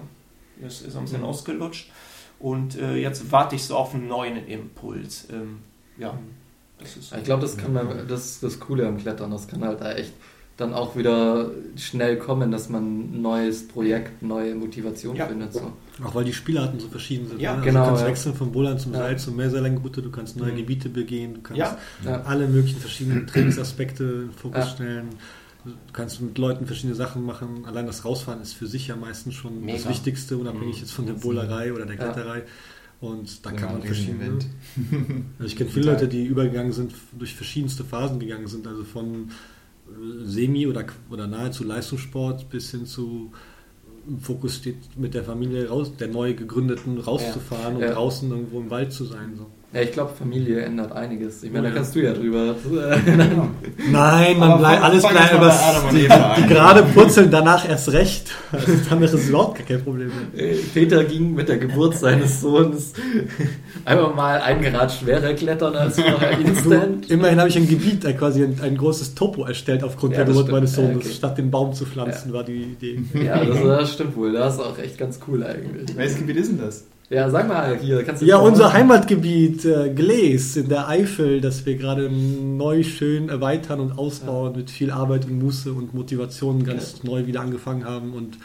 ist, ist ein bisschen mhm. ausgelutscht. Und äh, jetzt warte ich so auf einen neuen Impuls. Ähm, ja, das ist. Ich glaube, das kann man, das ist das Coole am Klettern. Das kann halt da echt dann auch wieder schnell kommen, dass man ein neues Projekt, neue Motivation ja. findet. So. Auch weil die Spielarten so verschieden sind. Ja, ne? genau. Also du kannst ja. wechseln von Bouldern zum Seil, zum Mehrseillenroute, du kannst neue mhm. Gebiete begehen, du kannst ja. alle möglichen verschiedenen [clears throat] Trainingsaspekte in Fokus stellen. Du kannst mit Leuten verschiedene Sachen machen. Allein das Rausfahren ist für sich ja meistens schon Mega. das Wichtigste, unabhängig mhm. jetzt von der Bowlerei oder der Kletterei. Und da ja, kann man verschiedene. also ich kenne [laughs] viele Leute, die übergegangen sind, durch verschiedenste Phasen gegangen sind, also von Semi- oder, oder nahezu Leistungssport bis hin zu Fokus steht mit der Familie raus, der neu gegründeten rauszufahren ja. und ja. draußen irgendwo im Wald zu sein. So. Ja, ich glaube, Familie ändert einiges. Ich meine, oh, da kannst du ja drüber. [laughs] Nein, man bleibt alles bleibt übers, die, die gerade purzeln danach erst recht. Also dann ist es überhaupt kein Problem mehr. Peter ging mit der Geburt seines Sohnes einfach mal ein Grad schwerer klettern als vorher instant. Immerhin habe ich ein Gebiet, äh, quasi ein, ein, großes Topo erstellt aufgrund ja, der Geburt meines Sohnes, okay. statt den Baum zu pflanzen, ja. war die Idee. Ja, das, das stimmt wohl. Das ist auch echt ganz cool eigentlich. Welches Gebiet ist denn das? Ja, sag mal hier. Kannst du ja, unser Heimatgebiet äh, Glees in der Eifel, das wir gerade neu schön erweitern und ausbauen ja. mit viel Arbeit und Muße und Motivation ganz okay. neu wieder angefangen haben. Und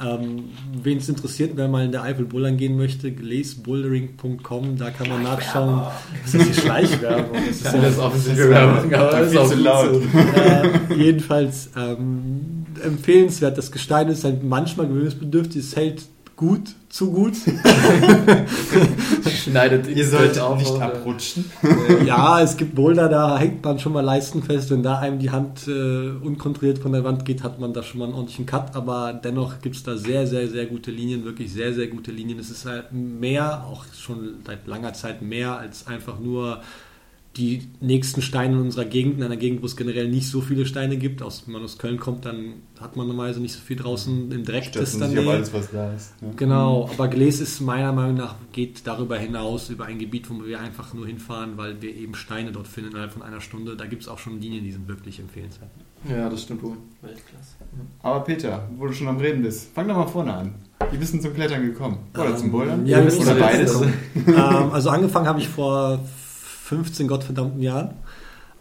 ähm, wen es interessiert, wer mal in der Eifel bouldern gehen möchte, gleesbouldering.com, da kann man nachschauen. Das ist die Schleichwerbung. [laughs] Das ist ja, das offensichtliche Werbung, aber das ist auch zu laut. [laughs] Äh, jedenfalls ähm, empfehlenswert. Das Gestein ist halt manchmal gewöhnungsbedürftig, es hält gut, zu gut. [laughs] Schneidet Ihr sollt auch nicht abrutschen. [laughs] ja, es gibt Boulder, da hängt man schon mal Leisten fest. Wenn da einem die Hand äh, unkontrolliert von der Wand geht, hat man da schon mal einen ordentlichen Cut. Aber dennoch gibt es da sehr, sehr, sehr gute Linien, wirklich sehr, sehr gute Linien. Es ist halt mehr, auch schon seit langer Zeit mehr als einfach nur die nächsten Steine in unserer Gegend, in einer Gegend, wo es generell nicht so viele Steine gibt. Aus, wenn man aus Köln kommt, dann hat man normalerweise nicht so viel draußen im Dreck. Das dann alles, was da ist. Ja. Genau, aber Gles ist meiner Meinung nach, geht darüber hinaus, über ein Gebiet, wo wir einfach nur hinfahren, weil wir eben Steine dort finden innerhalb von einer Stunde. Da gibt es auch schon Linien, die sind wirklich empfehlenswert. Ja, das stimmt wohl. Weltklasse. Aber Peter, wo du schon am Reden bist, fang doch mal vorne an. Wie bist du zum Klettern gekommen? Oder ähm, zum Bouldern? Ja, oder beides? ähm, also angefangen habe ich vor 15 gottverdammten Jahren.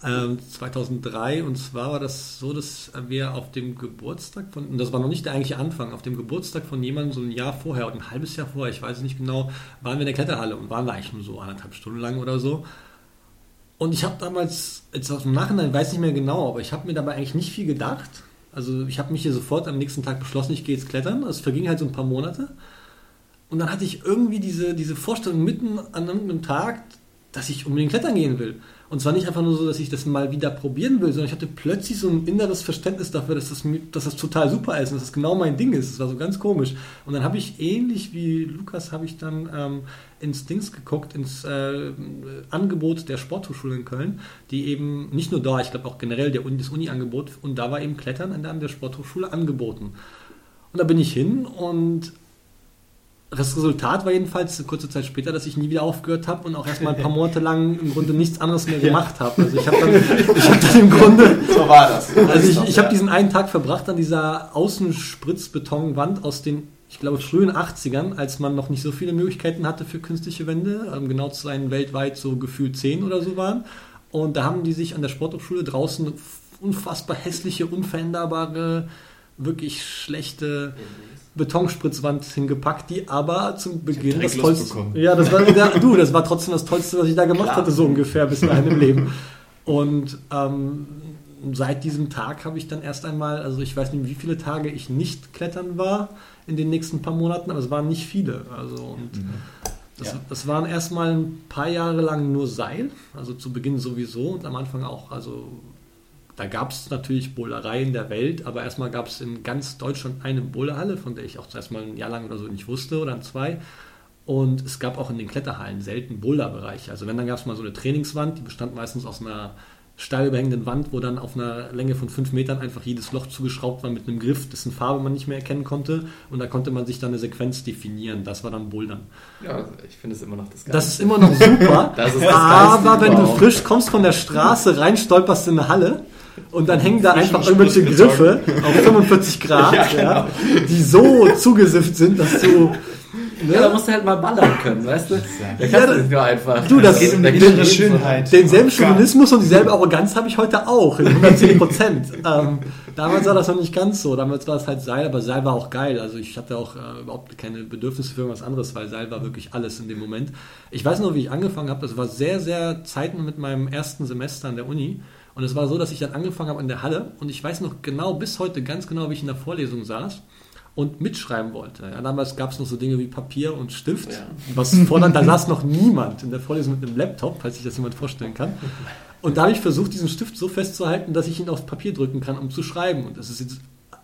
Ähm, 2003 und zwar war das so, dass wir auf dem Geburtstag von, und das war noch nicht der eigentliche Anfang, auf dem Geburtstag von jemandem so ein Jahr vorher oder ein halbes Jahr vorher, ich weiß nicht genau, waren wir in der Kletterhalle und waren da eigentlich nur so anderthalb Stunden lang oder so. Und ich habe damals, jetzt aus dem Nachhinein weiß nicht mehr genau, aber ich habe mir dabei eigentlich nicht viel gedacht. Also ich habe mich hier sofort am nächsten Tag beschlossen, ich gehe jetzt klettern. Es verging halt so ein paar Monate. Und dann hatte ich irgendwie diese, diese Vorstellung mitten an einem Tag, dass ich unbedingt klettern gehen will. Und zwar nicht einfach nur so, dass ich das mal wieder probieren will, sondern ich hatte plötzlich so ein inneres Verständnis dafür, dass das, dass das total super ist und dass das genau mein Ding ist. Das war so ganz komisch. Und dann habe ich ähnlich wie Lukas, habe ich dann ähm, ins Dings geguckt, ins äh, Angebot der Sporthochschule in Köln, die eben nicht nur da, ich glaube auch generell der das Uni-Angebot, und da war eben Klettern an der Sporthochschule angeboten. Und da bin ich hin und das Resultat war jedenfalls kurze Zeit später, dass ich nie wieder aufgehört habe und auch erstmal ein paar Monate lang im Grunde nichts anderes mehr gemacht habe. Also ich habe dann, [laughs] ich hab dann im Grunde. So war das. Also ich, ich habe diesen einen Tag verbracht an dieser Außenspritzbetonwand aus den, ich glaube, frühen 80ern, als man noch nicht so viele Möglichkeiten hatte für künstliche Wände. Um genau zu sein, weltweit so gefühlt zehn oder so waren. Und da haben die sich an der Sporthochschule draußen unfassbar hässliche, unveränderbare, wirklich schlechte. Betonspritzwand hingepackt, die aber zum Beginn das tollste. Ja, das war ja, [laughs] du, das war trotzdem das tollste, was ich da gemacht Klar. hatte, so ungefähr bis dahin im Leben. Und ähm, seit diesem Tag habe ich dann erst einmal, also ich weiß nicht, wie viele Tage ich nicht klettern war in den nächsten paar Monaten, aber es waren nicht viele. Also und mhm. das, ja. das waren erstmal ein paar Jahre lang nur Seil, also zu Beginn sowieso und am Anfang auch, also da gab es natürlich Bowlereien der Welt, aber erstmal gab es in ganz Deutschland eine Bowlerhalle, von der ich auch zuerst mal ein Jahr lang oder so nicht wusste oder zwei. Und es gab auch in den Kletterhallen selten Boulderbereiche. Also wenn, dann gab es mal so eine Trainingswand, die bestand meistens aus einer steil überhängenden Wand, wo dann auf einer Länge von fünf Metern einfach jedes Loch zugeschraubt war mit einem Griff, dessen Farbe man nicht mehr erkennen konnte. Und da konnte man sich dann eine Sequenz definieren. Das war dann Bouldern. Ja, ich finde es immer noch das Geilste. Das ist immer noch super. [laughs] Das ist das aber Geilste wenn du frisch kommst von der Straße rein, stolperst in eine Halle und dann hängen da einfach irgendwelche. Griffe auf 45 Grad, [laughs] Ja, ja, genau. die so zugesifft sind, dass du. Ja, da Ne? musst du halt mal ballern können, weißt du? Da Ja, kannst da- du nicht nur einfach. Du, das geht um die um Schönheit. Denselben Oh. Chauvinismus und dieselbe Arroganz habe ich heute auch, in 110 Prozent. [laughs] ähm, damals war das noch nicht ganz so. Damals war es halt Seil, aber Seil war auch geil. Also ich hatte auch äh, überhaupt keine Bedürfnisse für irgendwas anderes, weil Seil war wirklich alles in dem Moment. Ich weiß noch, wie ich angefangen habe. Das war sehr, sehr zeitnah mit meinem ersten Semester an der Uni. Und es war so, dass ich dann angefangen habe in der Halle und ich weiß noch genau, bis heute ganz genau, wie ich in der Vorlesung saß und mitschreiben wollte. Ja, damals gab es noch so Dinge wie Papier und Stift, Ja. was vorne, da saß noch niemand in der Vorlesung mit einem Laptop, falls sich das jemand vorstellen kann. Und da habe ich versucht, diesen Stift so festzuhalten, dass ich ihn aufs Papier drücken kann, um zu schreiben. Und das ist jetzt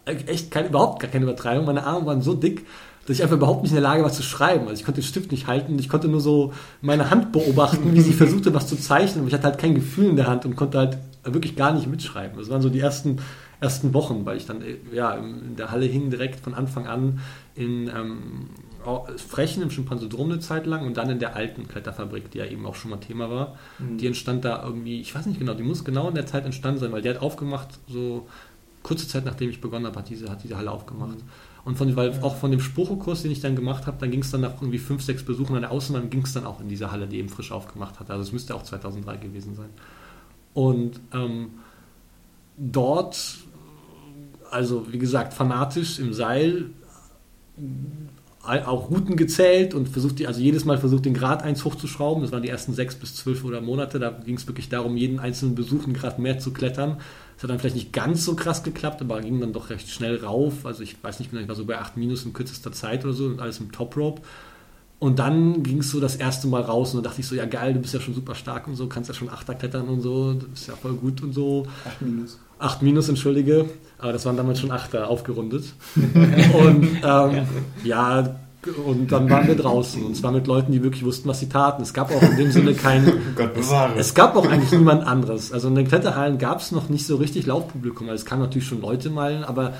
echt kein, überhaupt gar keine Übertreibung. Meine Arme waren so dick, dass ich einfach überhaupt nicht in der Lage war zu schreiben. Also ich konnte den Stift nicht halten. Ich konnte nur so meine Hand beobachten, wie sie versuchte, was zu zeichnen. Aber ich hatte halt kein Gefühl in der Hand und konnte halt wirklich gar nicht mitschreiben. Das waren so die ersten, ersten Wochen, weil ich dann äh, ja, in der Halle hing direkt von Anfang an in ähm, Frechen im Schimpansedrom eine Zeit lang und dann in der alten Kletterfabrik, die ja eben auch schon mal Thema war. Mhm. Die entstand da irgendwie, ich weiß nicht genau, die muss genau in der Zeit entstanden sein, weil die hat aufgemacht, so kurze Zeit nachdem ich begonnen habe, hat diese, hat diese Halle aufgemacht. Und von, weil auch von dem Spruchekurs, den ich dann gemacht habe, dann ging es dann nach irgendwie fünf, sechs Besuchen an der Außenbahn, ging es dann auch in diese Halle, die eben frisch aufgemacht hat. Also es müsste auch 2003 gewesen sein. Und ähm, dort, also wie gesagt, fanatisch im Seil, äh, auch Routen gezählt und versucht also jedes Mal versucht, den Grad 1 hochzuschrauben. Das waren die ersten sechs bis zwölf oder Monate. Da ging es wirklich darum, jeden einzelnen Besuch einen Grad mehr zu klettern. Das hat dann vielleicht nicht ganz so krass geklappt, aber ging dann doch recht schnell rauf. Also ich weiß nicht genau, ich war so bei 8 Minus in kürzester Zeit oder so und alles im Top Rope. Und dann ging es so das erste Mal raus und dann dachte ich so, ja geil, du bist ja schon super stark und so, kannst ja schon Achter klettern und so, das ist ja voll gut und so. 8 Minus. 8 Minus, entschuldige, aber das waren damals schon Achter aufgerundet. [laughs] und ähm, ja, und dann waren wir draußen und zwar mit Leuten, die wirklich wussten, was sie taten. Es gab auch in dem Sinne kein. [laughs] Gott Es, bewahre. es gab auch eigentlich niemand anderes. Also in den Kletterhallen gab es noch nicht so richtig Laufpublikum. Also es kamen natürlich schon Leute mal, aber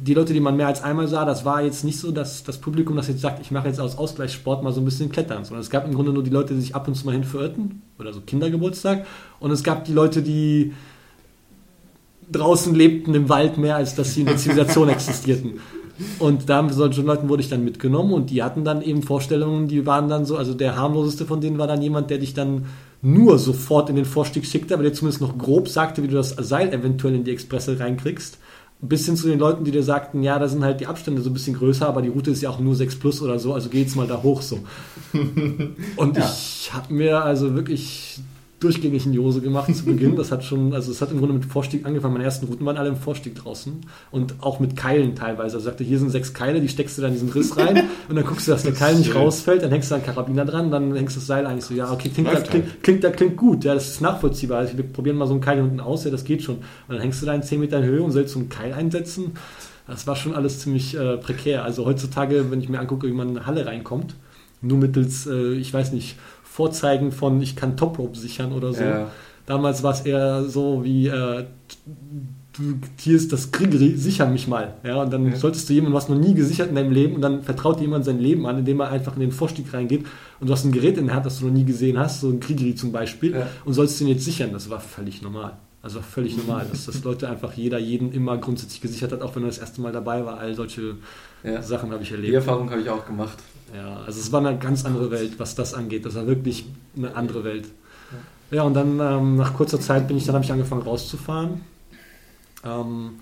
die Leute, die man mehr als einmal sah, das war jetzt nicht so, dass das Publikum, das jetzt sagt, ich mache jetzt aus Ausgleichssport mal so ein bisschen Klettern, sondern es gab im Grunde nur die Leute, die sich ab und zu mal hin verirrten oder so Kindergeburtstag und es gab die Leute, die draußen lebten im Wald mehr, als dass sie in der Zivilisation [laughs] existierten. Und da mit solchen Leuten wurde ich dann mitgenommen und die hatten dann eben Vorstellungen, die waren dann so, also der harmloseste von denen war dann jemand, der dich dann nur sofort in den Vorstieg schickte, aber der zumindest noch grob sagte, wie du das Seil eventuell in die Expresse reinkriegst. Bis hin zu den Leuten, die dir sagten, ja, da sind halt die Abstände so ein bisschen größer, aber die Route ist ja auch nur 6 plus oder so, also geht's mal da hoch so. [laughs] Und Ja. ich habe mir also wirklich durchgängig in die Hose gemacht zu Beginn. [laughs] Das hat schon, also es hat im Grunde mit Vorstieg angefangen. Meine ersten Routen waren alle im Vorstieg draußen und auch mit Keilen teilweise. Also sagte, hier sind sechs Keile, die steckst du dann in diesen Riss rein und dann guckst du, dass der Keil nicht rausfällt, dann hängst du einen Karabiner dran, dann hängst du das Seil eigentlich so, ja, okay, klingt, da, Läuft klingt, halt. klingt, da, klingt gut, ja, das ist nachvollziehbar. Also wir probieren mal so einen Keil unten aus, ja, das geht schon. Und dann hängst du da in 10 Metern Höhe und sollst so einen Keil einsetzen. Das war schon alles ziemlich äh, prekär. Also heutzutage, wenn ich mir angucke, wie man in eine Halle reinkommt, nur mittels, äh, ich weiß nicht, Vorzeigen von, ich kann Top Rope sichern oder so. Ja. Damals war es eher so wie, äh, du, hier ist das Kriegerie, sicher mich mal. Ja, und dann Ja. solltest du jemanden, was noch nie gesichert in deinem Leben, und dann vertraut dir jemand sein Leben an, indem er einfach in den Vorstieg reingeht und du hast ein Gerät in der Hand, das du noch nie gesehen hast, so ein Kriegerie zum Beispiel, Ja. und sollst den jetzt sichern. Das war völlig normal. Also völlig normal, dass, dass Leute einfach jeder jeden immer grundsätzlich gesichert hat, auch wenn er das erste Mal dabei war. All solche Ja. Sachen habe ich Die erlebt. Erfahrung habe ich auch gemacht. Ja, also es war eine ganz andere Welt, was das angeht. Das war wirklich eine andere Welt. Ja, und dann ähm, nach kurzer Zeit bin ich, dann habe ich angefangen rauszufahren. Ähm,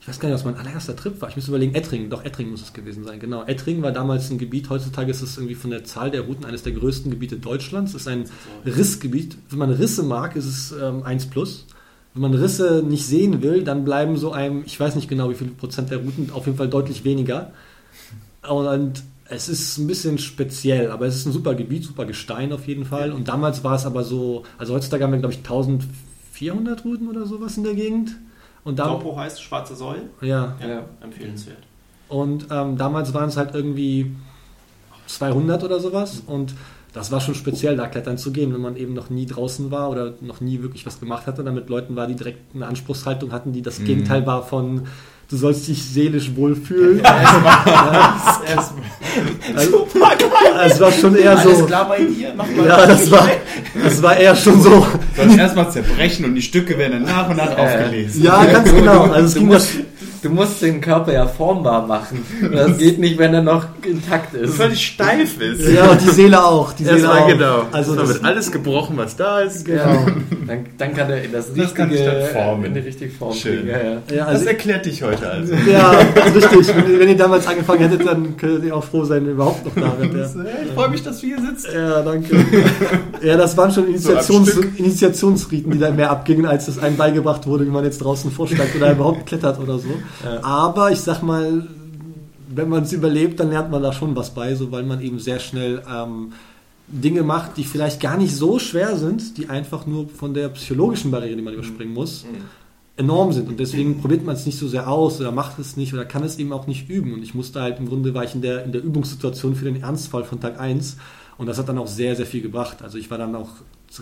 ich weiß gar nicht, was mein allererster Trip war. Ich muss überlegen, Ettringen, doch Ettringen muss es gewesen sein. Genau, Ettringen war damals ein Gebiet, heutzutage ist es irgendwie von der Zahl der Routen eines der größten Gebiete Deutschlands. Es ist ein Rissgebiet. Wenn man Risse mag, ist es ähm, 1 plus. Wenn man Risse nicht sehen will, dann bleiben so einem, ich weiß nicht genau, wie viel Prozent der Routen, auf jeden Fall deutlich weniger. Und es ist ein bisschen speziell, aber es ist ein super Gebiet, super Gestein auf jeden Fall. Und damals war es aber so, also heutzutage haben wir, glaube ich, 1400 Routen oder sowas in der Gegend. Und da, Taupo heißt Schwarze Säule. ja, Ja, Ja. empfehlenswert. und ähm, damals waren es halt irgendwie 200 oder sowas. Und das war schon speziell, da klettern zu gehen, wenn man eben noch nie draußen war oder noch nie wirklich was gemacht hatte, damit Leuten war, die direkt eine Anspruchshaltung hatten, die das Mhm. Gegenteil war von du sollst dich seelisch wohlfühlen. [laughs] Also, also es war schon eher Alles so. klar bei dir? Mach mal Ja, das war, das war eher schon so. Soll erstmal zerbrechen und die Stücke werden dann nach und nach aufgelesen. Ja, ganz genau. Also es du, ging musst, das. du musst den Körper ja formbar machen. Das geht nicht, wenn er noch intakt ist. völlig steif ist. Ja, und die Seele auch. Die Seele Erstmal auch. genau. Also da das, wird alles gebrochen, was da ist. genau. Dann, dann kann er in das Das kann dann formen. in die richtige Form Schön. bringen. Ja, ja. Ja, Das also, erklärt dich heute also. [laughs] ja, richtig. Wenn, wenn ihr damals angefangen hättet, dann könntet ihr auch froh sein, wenn ihr überhaupt noch da wärt. Ja. Ich freue mich, dass du hier sitzt. Ja, danke. Ja, das waren schon Initiations So. Initiationsriten, die da mehr abgingen, als es einem beigebracht wurde, wie man jetzt draußen vorsteigt oder überhaupt klettert oder so. Aber ich sag mal, wenn man es überlebt, dann lernt man da schon was bei, so weil man eben sehr schnell ähm, Dinge macht, die vielleicht gar nicht so schwer sind, die einfach nur von der psychologischen Barriere, die man überspringen muss, enorm sind. Und deswegen probiert man es nicht so sehr aus oder macht es nicht oder kann es eben auch nicht üben. Und ich musste halt im Grunde war ich in der, in der Übungssituation für den Ernstfall von Tag 1 und das hat dann auch sehr, sehr viel gebracht. Also ich war dann auch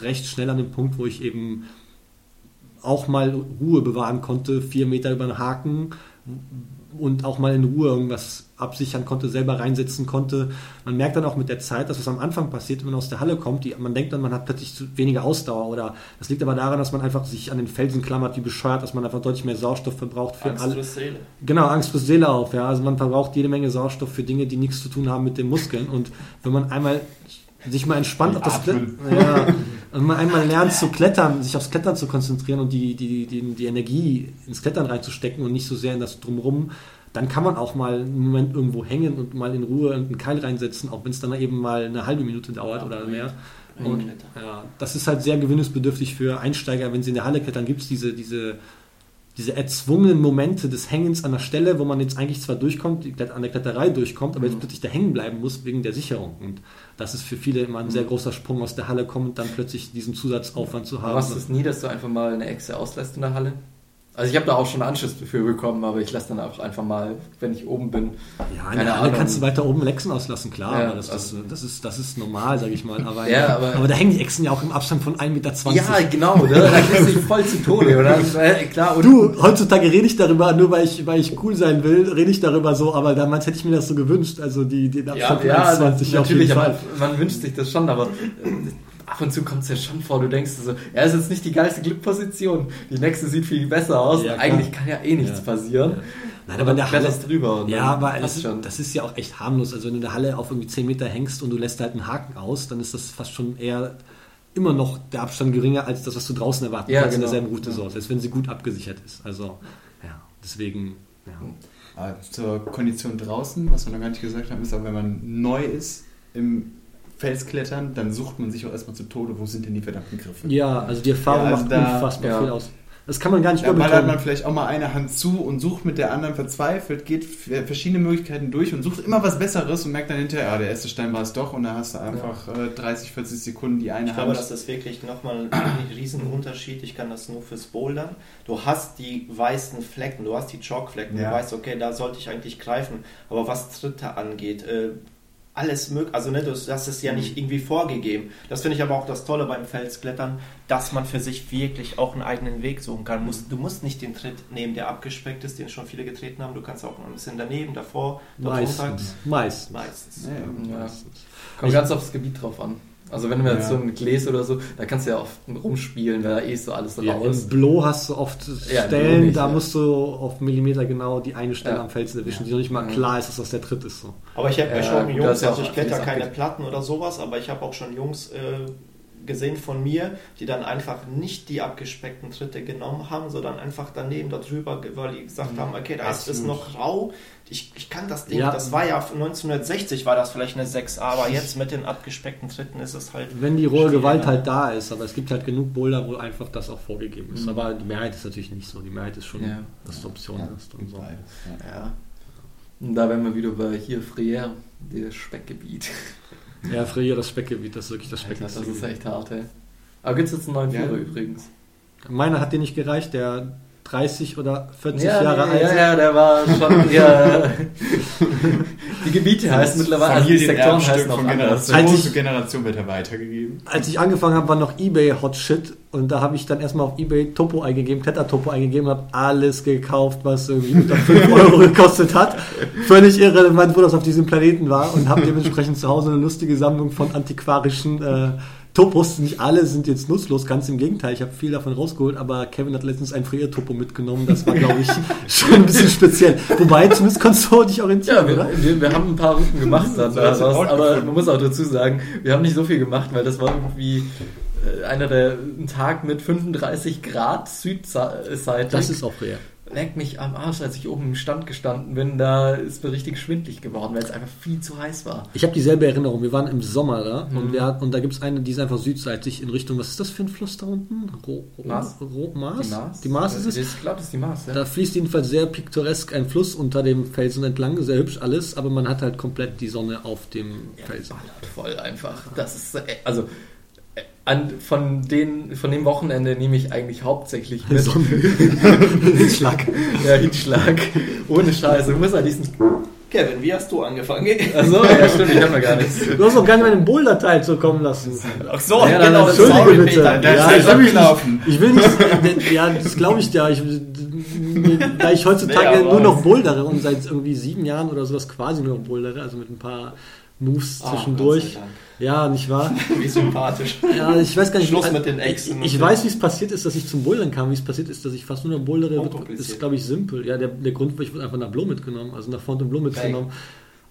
recht schnell an dem Punkt, wo ich eben auch mal Ruhe bewahren konnte, vier Meter über den Haken und auch mal in Ruhe irgendwas absichern konnte, selber reinsetzen konnte. Man merkt dann auch mit der Zeit, dass was am Anfang passiert, wenn man aus der Halle kommt, die, man denkt dann, man hat plötzlich zu- weniger Ausdauer oder das liegt aber daran, dass man einfach sich an den Felsen klammert, wie bescheuert, dass man einfach deutlich mehr Sauerstoff verbraucht für Angst alle. für Seele. Genau, Angst fürs Seele auf, ja. Also man verbraucht jede Menge Sauerstoff für Dinge, die nichts zu tun haben mit den Muskeln. Und wenn man einmal sich mal entspannt auf das. Klettern, ja, wenn man einmal lernt zu klettern, sich aufs Klettern zu konzentrieren und die, die, die, die Energie ins Klettern reinzustecken und nicht so sehr in das Drumrum, dann kann man auch mal einen Moment irgendwo hängen und mal in Ruhe einen Keil reinsetzen, auch wenn es dann eben mal eine halbe Minute dauert oder mehr. Und, ja, das ist halt sehr gewöhnungsbedürftig für Einsteiger, wenn sie in der Halle klettern, gibt es diese, diese, diese erzwungenen Momente des Hängens an der Stelle, wo man jetzt eigentlich zwar durchkommt, an der Kletterei durchkommt, aber jetzt plötzlich da hängen bleiben muss wegen der Sicherung. Und das ist für viele immer ein sehr großer Sprung aus der Halle kommen und dann plötzlich diesen Zusatzaufwand zu Du haben. machst es nie, dass du einfach mal eine Echse auslässt in der Halle? Also ich habe da auch schon Anschiss dafür bekommen, aber ich lasse dann auch einfach mal, wenn ich oben bin. ja, in keine Ahnung. kannst du weiter oben Lexen auslassen, klar, Ja, aber das, das, also- das, ist, das ist normal, sage ich mal. Aber, Ja, aber- da hängen die Echsen ja auch im Abstand von 1,20 Meter. Ja, genau, ne? da kriegst du dich voll zu Tode. Oder? [laughs] Klar, und Du, heutzutage rede ich darüber, nur weil ich, weil ich cool sein will, rede ich darüber so, aber damals hätte ich mir das so gewünscht, also die, den Abstand von ja, also 1,20 auf jeden natürlich, Fall. aber man wünscht sich das schon, aber äh, ab und zu kommt es ja schon vor, du denkst so, ja, ist jetzt nicht die geilste Glückposition, die nächste sieht viel besser aus, Ja, eigentlich kann ja eh nichts Ja. passieren. Nein, aber in der Halle, drüber. und ja, aber das ist, schon. das ist ja auch echt harmlos. Also wenn du in der Halle auf irgendwie 10 Meter hängst und du lässt halt einen Haken aus, dann ist das fast schon eher immer noch der Abstand geringer als das, was du draußen erwarten Ja, kannst genau. in derselben Route Ja. so, selbst wenn sie gut abgesichert ist. Also, ja, deswegen, ja. Zur Kondition draußen, was wir noch gar nicht gesagt haben, ist aber, wenn man neu ist im Felsklettern, dann sucht man sich auch erstmal zu Tode, wo sind denn die verdammten Griffe? Ja, also die Erfahrung Ja, also macht da- unfassbar ja. viel aus. Das kann man gar nicht Da ballert überbetonen. man vielleicht auch mal eine Hand zu und sucht mit der anderen verzweifelt, geht verschiedene Möglichkeiten durch und sucht immer was Besseres und merkt dann hinterher, ja, der erste Stein war es doch und da hast du einfach äh, 30, 40 Sekunden die eine Ich glaube, Hand. das ist wirklich nochmal ein [clears throat] Riesenunterschied. Ich kann das nur fürs Bouldern. Du hast die weißen Flecken, du hast die Chalkflecken. Ja. Du weißt, okay, da sollte ich eigentlich greifen. Aber was Tritte angeht, äh, alles möglich. Also, ne, du hast es ja Mhm. nicht irgendwie vorgegeben. Das finde ich aber auch das Tolle beim Felsklettern, dass man für sich wirklich auch einen eigenen Weg suchen kann. Muss- Du musst nicht den Tritt nehmen, der abgespeckt ist, den schon viele getreten haben. Du kannst auch noch ein bisschen daneben, davor, dort runter. Meistens. Meistens. Meistens. Ja, ja. Ja. Kommt ganz aufs Gebiet drauf an. Also wenn wir jetzt Ja. so ein Gläs oder so, da kannst du ja oft rumspielen, weil da eh so alles Ja, rau ist. Im Blow hast du oft Ja, Stellen, Blow nicht, da ja. musst du auf Millimeter genau die eine Stelle Ja. am Felsen erwischen, Ja. die noch nicht mal Ja. klar ist, dass das der Tritt ist. So. Aber ich habe Ja, ja, schon Jungs, ja also ich kletter keine Platten oder sowas, aber ich habe auch schon Jungs äh, gesehen von mir, die dann einfach nicht die abgespeckten Tritte genommen haben, sondern einfach daneben darüber, weil die gesagt haben, okay, da ist es noch rau, ich, ich kann das Ding, Ja. das war ja 1960 war das vielleicht eine 6, aber jetzt mit den abgespeckten Tritten ist es halt... Wenn die rohe. Gewalt halt da ist, aber es gibt halt genug Boulder, wo einfach das auch vorgegeben ist. Mhm. Aber die Mehrheit ist natürlich nicht so. Die Mehrheit ist schon, Ja. dass du Optionen hast und so. Beides, ja. Ja. Und da wären wir wieder bei hier Friere, das Speckgebiet. [laughs] Ja, früher das Speckgebiet, das ist wirklich das Alter, Speckgebiet. das ist echt hart, ey. Aber gibt's jetzt einen neuen Ja. Vierer übrigens? Meiner hat dir nicht gereicht, der 30 oder 40 ja, Jahre nee, alt ja, ja, der war schon eher. [laughs] Die Gebiete heißen mittlerweile, also die Sektoren heißen auch von anders. Generation ich- zu Generation wird er weitergegeben. Als ich angefangen habe, war noch eBay Hot Shit und da habe ich dann erstmal auf eBay Topo eingegeben, Kletter-Topo eingegeben, habe alles gekauft, was irgendwie unter 5 [laughs] Euro gekostet hat. Völlig irrelevant, wo das auf diesem Planeten war und habe dementsprechend zu Hause eine lustige Sammlung von antiquarischen äh, Topos. Nicht alle sind jetzt nutzlos, ganz im Gegenteil. Ich habe viel davon rausgeholt, aber Kevin hat letztens ein Freer-Topo mitgenommen. Das war, glaube ich, [laughs] schon ein bisschen speziell. Wobei, zumindest kannst du dich orientieren, Ja, oder? wir, wir, wir haben ein paar Routen gemacht dann daraus, aber gefunden. man muss auch dazu sagen, wir haben nicht so viel gemacht, weil das war irgendwie äh, einer der ein Tag mit 35 Grad Südseite. Das ist auch real. Leck mich am Arsch, als ich oben im Stand gestanden bin, da ist mir richtig schwindlig geworden, weil es einfach viel zu heiß war. Ich habe dieselbe Erinnerung. Wir waren im Sommer da Mhm. und, wir, und da gibt es eine, die ist einfach südseitig in Richtung, was ist das für ein Fluss da unten? Ro, Ro, Maas? Ro, Maas? Die Mars? Die Maas ist es. Ich glaube, das ist die Mars, ja. Da fließt jedenfalls sehr piktoresk ein Fluss unter dem Felsen entlang, sehr hübsch alles, aber man hat halt komplett die Sonne auf dem Ja, Felsen. voll einfach. Das ist, äh, also, an, von, den, von dem Wochenende nehme ich eigentlich hauptsächlich mit. Sonnenschlag. [laughs] Ja, Hinschlag. Ohne Scheiße. Du musst an diesen. Kevin, wie hast du angefangen? Achso, ja, stimmt, ich habe noch gar nichts. Du hast doch gar nicht meinen Boulder-Teil zukommen lassen. Ach so, Ja, dann genau. Entschuldige sorry, bitte. Peter. Da Ja, ist ich abgelaufen. Ich will nicht, ja, das glaube ich dir. Ich, da ich heutzutage Nee, nur noch bouldere und seit irgendwie sieben Jahren oder sowas quasi nur noch bouldere, also mit ein paar Moves Ah, zwischendurch. Ja, nicht wahr? [laughs] Wie sympathisch. Ja, ich weiß gar nicht. Schluss wie- mit den Exen Ich, ich und weiß, wie es passiert ist, dass ich zum Bouldern kam. Wie es passiert ist, dass ich fast nur noch bouldere, ist, glaube ich, simpel. Ja, der, der Grund war, ich wurde einfach nach Blo mitgenommen, also nach Fontainebleau Bang.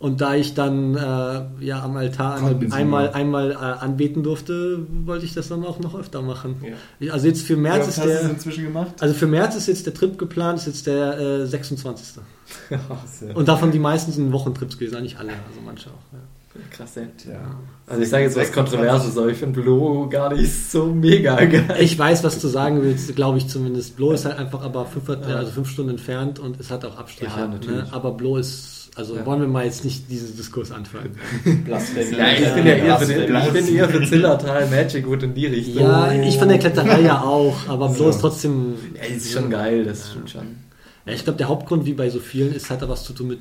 Und da ich dann äh, ja am Altar einmal, einmal, äh, anbeten durfte, wollte ich das dann auch noch öfter machen. Ja. Also jetzt für März Was ist der. inzwischen gemacht? Also für März ist jetzt der Trip geplant, ist jetzt der äh, 26. [laughs] Und davon die meisten sind Wochentrips gewesen, nicht alle, also manche auch. Ja. Krass, ey. Ja. Also ich sage jetzt was Kontroverses, aber ich finde Blow gar nicht so mega geil. Ich weiß, was du sagen willst, glaube ich zumindest. Blow ist halt einfach aber fünf, also fünf Stunden entfernt und es hat auch Abstriche. Ja, natürlich. Ne? Aber Blow ist, also Ja. wollen wir mal jetzt nicht diesen Diskurs anfangen. [laughs] Blasphemie. Ja, ich bin ja eher für, den, ich bin eher für Zillertal, Magic Wood in die Richtung. Ja, ich von der Kletterei ja auch, aber So. ist trotzdem. Ja, ist schon geil, das stimmt schon. Ja, ich glaube, der Hauptgrund, wie bei so vielen, ist, hat da was zu tun mit,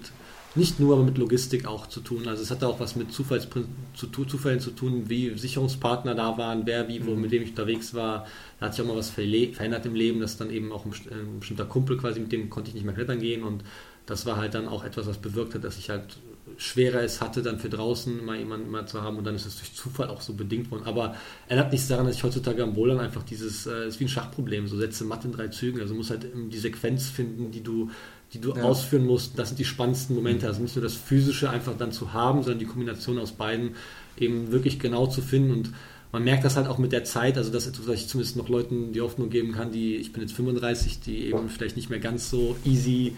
nicht nur, aber mit Logistik auch zu tun. Also es hat da auch was mit Zufallsprin- zu, Zufällen zu tun, wie Sicherungspartner da waren, wer wie, wo, Mhm. mit wem ich unterwegs war. Da hat sich auch mal was verändert im Leben, dass dann eben auch ein bestimmter Kumpel quasi, mit dem konnte ich nicht mehr klettern gehen und das war halt dann auch etwas, was bewirkt hat, dass ich halt schwerer es hatte, dann für draußen mal jemanden mal zu haben. Und dann ist es durch Zufall auch so bedingt worden. Aber ändert nichts daran, dass ich heutzutage am Bouldern einfach dieses, äh, ist wie ein Schachproblem, so setze Mathe in drei Zügen, also muss halt die Sequenz finden, die du, die du Ja. ausführen musst. Das sind die spannendsten Momente, also nicht nur das Physische einfach dann zu haben, sondern die Kombination aus beiden eben wirklich genau zu finden. Und man merkt das halt auch mit der Zeit, also das ist etwas, was ich zumindest noch Leuten die Hoffnung geben kann, die, ich bin jetzt 35, die eben vielleicht nicht mehr ganz so easy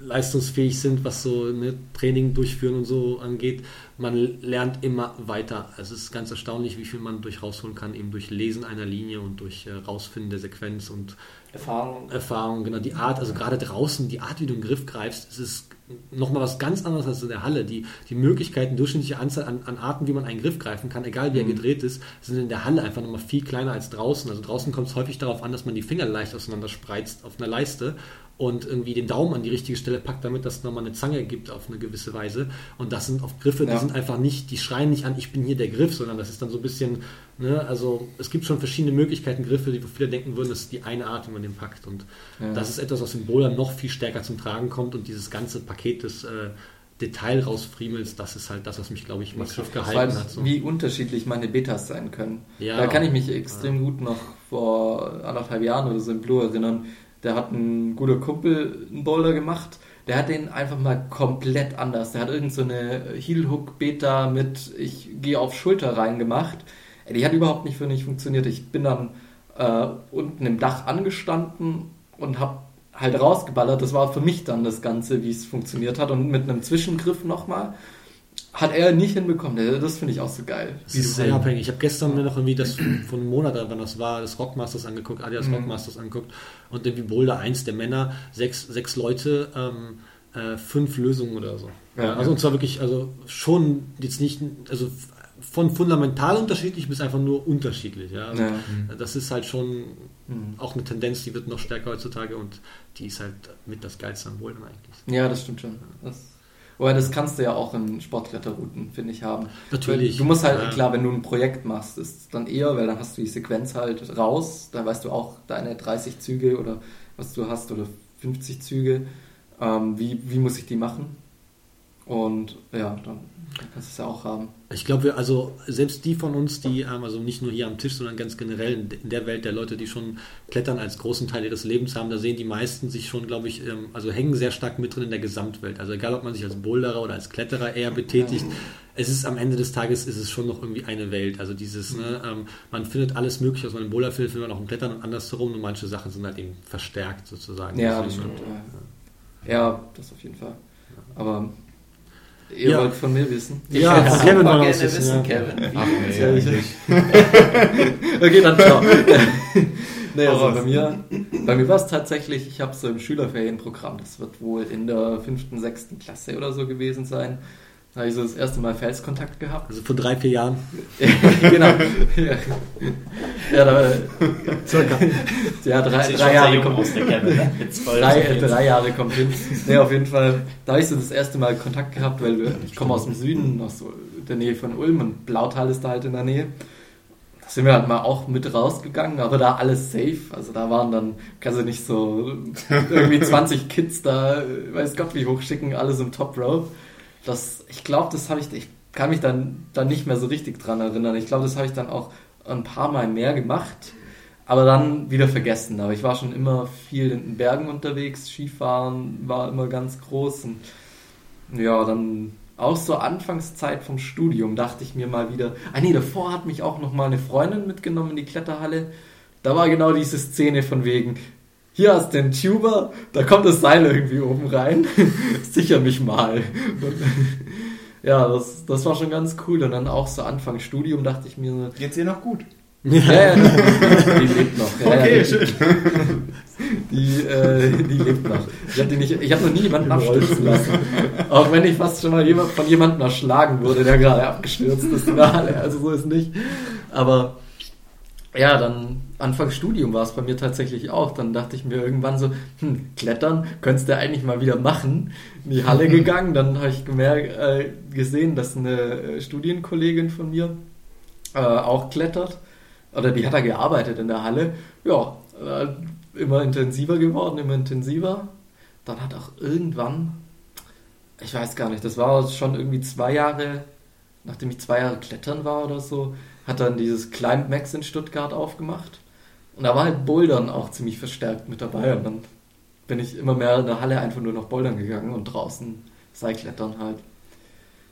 leistungsfähig sind, was so ne, Training durchführen und so angeht. Man lernt immer weiter. Es ist ganz erstaunlich, wie viel man durch rausholen kann, eben durch Lesen einer Linie und durch äh, Rausfinden der Sequenz und Erfahrung. Erfahrung, genau, die Art, also gerade draußen, die Art, wie du einen Griff greifst, es ist nochmal was ganz anderes als in der Halle. Die, die Möglichkeiten, durchschnittliche Anzahl an, an Arten, wie man einen Griff greifen kann, egal wie er gedreht ist, sind in der Halle einfach nochmal viel kleiner als draußen. Also draußen kommt es häufig darauf an, dass man die Finger leicht auseinander spreizt auf einer Leiste und irgendwie den Daumen an die richtige Stelle packt, damit das nochmal eine Zange gibt auf eine gewisse Weise. Und das sind oft Griffe, die Ja. sind einfach nicht, die schreien nicht an, ich bin hier der Griff, sondern das ist dann so ein bisschen, ne, also es gibt schon verschiedene Möglichkeiten, Griffe, die wo viele denken würden, das ist die eine Art, wie man den packt. Und Ja. das ist etwas, was im Bowler noch viel stärker zum Tragen kommt und dieses ganze Paket des äh, Detail rausfriemels, das ist halt das, was mich, glaube ich, massiv gehalten hat. So. wie unterschiedlich meine Betas sein können. Ja. Da kann ich mich extrem gut noch vor anderthalb Jahren oder so im Blue erinnern. Da hat ein guter Kumpel einen Boulder gemacht. Der hat den einfach mal komplett anders. Der hat irgend so Heel Hook Beta mit ich gehe auf Schulter rein gemacht. Die hat überhaupt nicht für mich funktioniert. Ich bin dann äh, unten im Dach angestanden und habe halt rausgeballert. Das war für mich dann das Ganze, wie es funktioniert hat. Und mit einem Zwischengriff nochmal hat er nicht hinbekommen. Das finde ich auch so geil. Das ist sehr abhängig. Ich habe gestern mir noch irgendwie das von einem Monat, wann das war, das Rockmasters angeguckt, Adidas Mhm. Rockmasters angeguckt und irgendwie Boulder 1 der Männer, sechs, sechs Leute, ähm, äh, fünf Lösungen oder so. Ja, also ja. und zwar wirklich, also schon jetzt nicht, also von fundamental unterschiedlich bis einfach nur unterschiedlich. Ja? Also Ja. Das ist halt schon Mhm. auch eine Tendenz, die wird noch stärker heutzutage und die ist halt mit das Geilste am Bouldern eigentlich. Ja, das stimmt schon. Das Aber das kannst du ja auch in Sportkletterrouten, finde ich, haben. Natürlich. Du musst halt, Ja. klar, wenn du ein Projekt machst, ist es dann eher, weil dann hast du die Sequenz halt raus, dann weißt du auch deine 30 Züge oder was du hast oder 50 Züge, ähm, wie, wie muss ich die machen? Und ja, dann, kannst du es ja auch haben. Ich glaube, wir, also selbst die von uns, die, ähm, also nicht nur hier am Tisch, sondern ganz generell in der Welt der Leute, die schon Klettern als großen Teil ihres Lebens haben, da sehen die meisten sich schon, glaube ich, ähm, also hängen sehr stark mit drin in der Gesamtwelt. Also egal, ob man sich als Boulderer oder als Kletterer eher betätigt, es ist am Ende des Tages ist es schon noch irgendwie eine Welt. Also dieses, ne, ähm, man findet alles mögliche, was man im Boulder findet, findet man auch im Klettern und andersherum und manche Sachen sind halt eben verstärkt sozusagen. Ja, das stimmt. Ja, ja das auf jeden Fall. Aber ihr Ja. wollt von mir wissen? Ja, Ich von würd Kevin gerne wissen, wissen, ja. Kevin. Ach nee, Ja, ich- eigentlich. [laughs] Okay, dann ciao. [laughs] nee, also bei mir, bei mir war es tatsächlich, ich habe so ein Schülerferienprogramm, das wird wohl in der fünften, sechsten Klasse oder so gewesen sein. Da habe ich so das erste Mal Felskontakt gehabt. Also vor drei, vier Jahren. [laughs] genau. Ja, ja, da, Circa. ja drei, drei Jahre kommt, aus, der Kevin. Ne? Drei, drei Jahre kommt hin. Nee, auf jeden Fall, da habe ich so das erste Mal Kontakt gehabt, weil wir- ich komme aus dem Süden, aus so der Nähe von Ulm und Blautal ist da halt in der Nähe. Da sind wir halt mal auch mit rausgegangen, aber da alles safe. Also da waren dann, kannst du nicht so irgendwie 20 Kids da, weiß Gott wie hoch schicken, alles im Top Row. Das, ich glaube, das habe ich, ich kann mich dann, dann nicht mehr so richtig dran erinnern. Ich glaube, das habe ich dann auch ein paar Mal mehr gemacht, aber dann wieder vergessen. Aber ich war schon immer viel in den Bergen unterwegs, Skifahren war immer ganz groß und ja, dann auch so Anfangszeit vom Studium dachte ich mir mal wieder, ah nee, davor hat mich auch noch mal eine Freundin mitgenommen in die Kletterhalle. Da war genau diese Szene von wegen, hier hast du den Tuber, da kommt das Seil irgendwie oben rein, [laughs] sicher mich mal. Und, [laughs] ja, das, das war schon ganz cool. Und dann auch so Anfang Studium dachte ich mir so, Geht's ihr noch gut? ja, ja, [laughs] die lebt noch. Ja, Okay, ja, die, schön. Die, äh, die lebt noch. Ich habe hab noch nie jemanden abstürzen lassen. Auch wenn ich fast schon mal jemand, von jemandem erschlagen wurde, der gerade abgestürzt ist. Also so ist nicht. Aber ja, dann Anfang Studium war es bei mir tatsächlich auch. Dann dachte ich mir irgendwann so, hm, Klettern könntest du eigentlich mal wieder machen. In die Halle [laughs] gegangen, dann habe ich gemerkt, äh, gesehen, dass eine äh, Studienkollegin von mir äh, auch klettert. Oder die hat da gearbeitet in der Halle. Ja, äh, immer intensiver geworden, immer intensiver. Dann hat auch irgendwann, ich weiß gar nicht, das war schon irgendwie zwei Jahre, nachdem ich zwei Jahre klettern war oder so, hat dann dieses Climb Max in Stuttgart aufgemacht. Und da war halt Bouldern auch ziemlich verstärkt mit dabei. Und dann bin ich immer mehr in der Halle einfach nur noch Bouldern gegangen und draußen Seilklettern halt.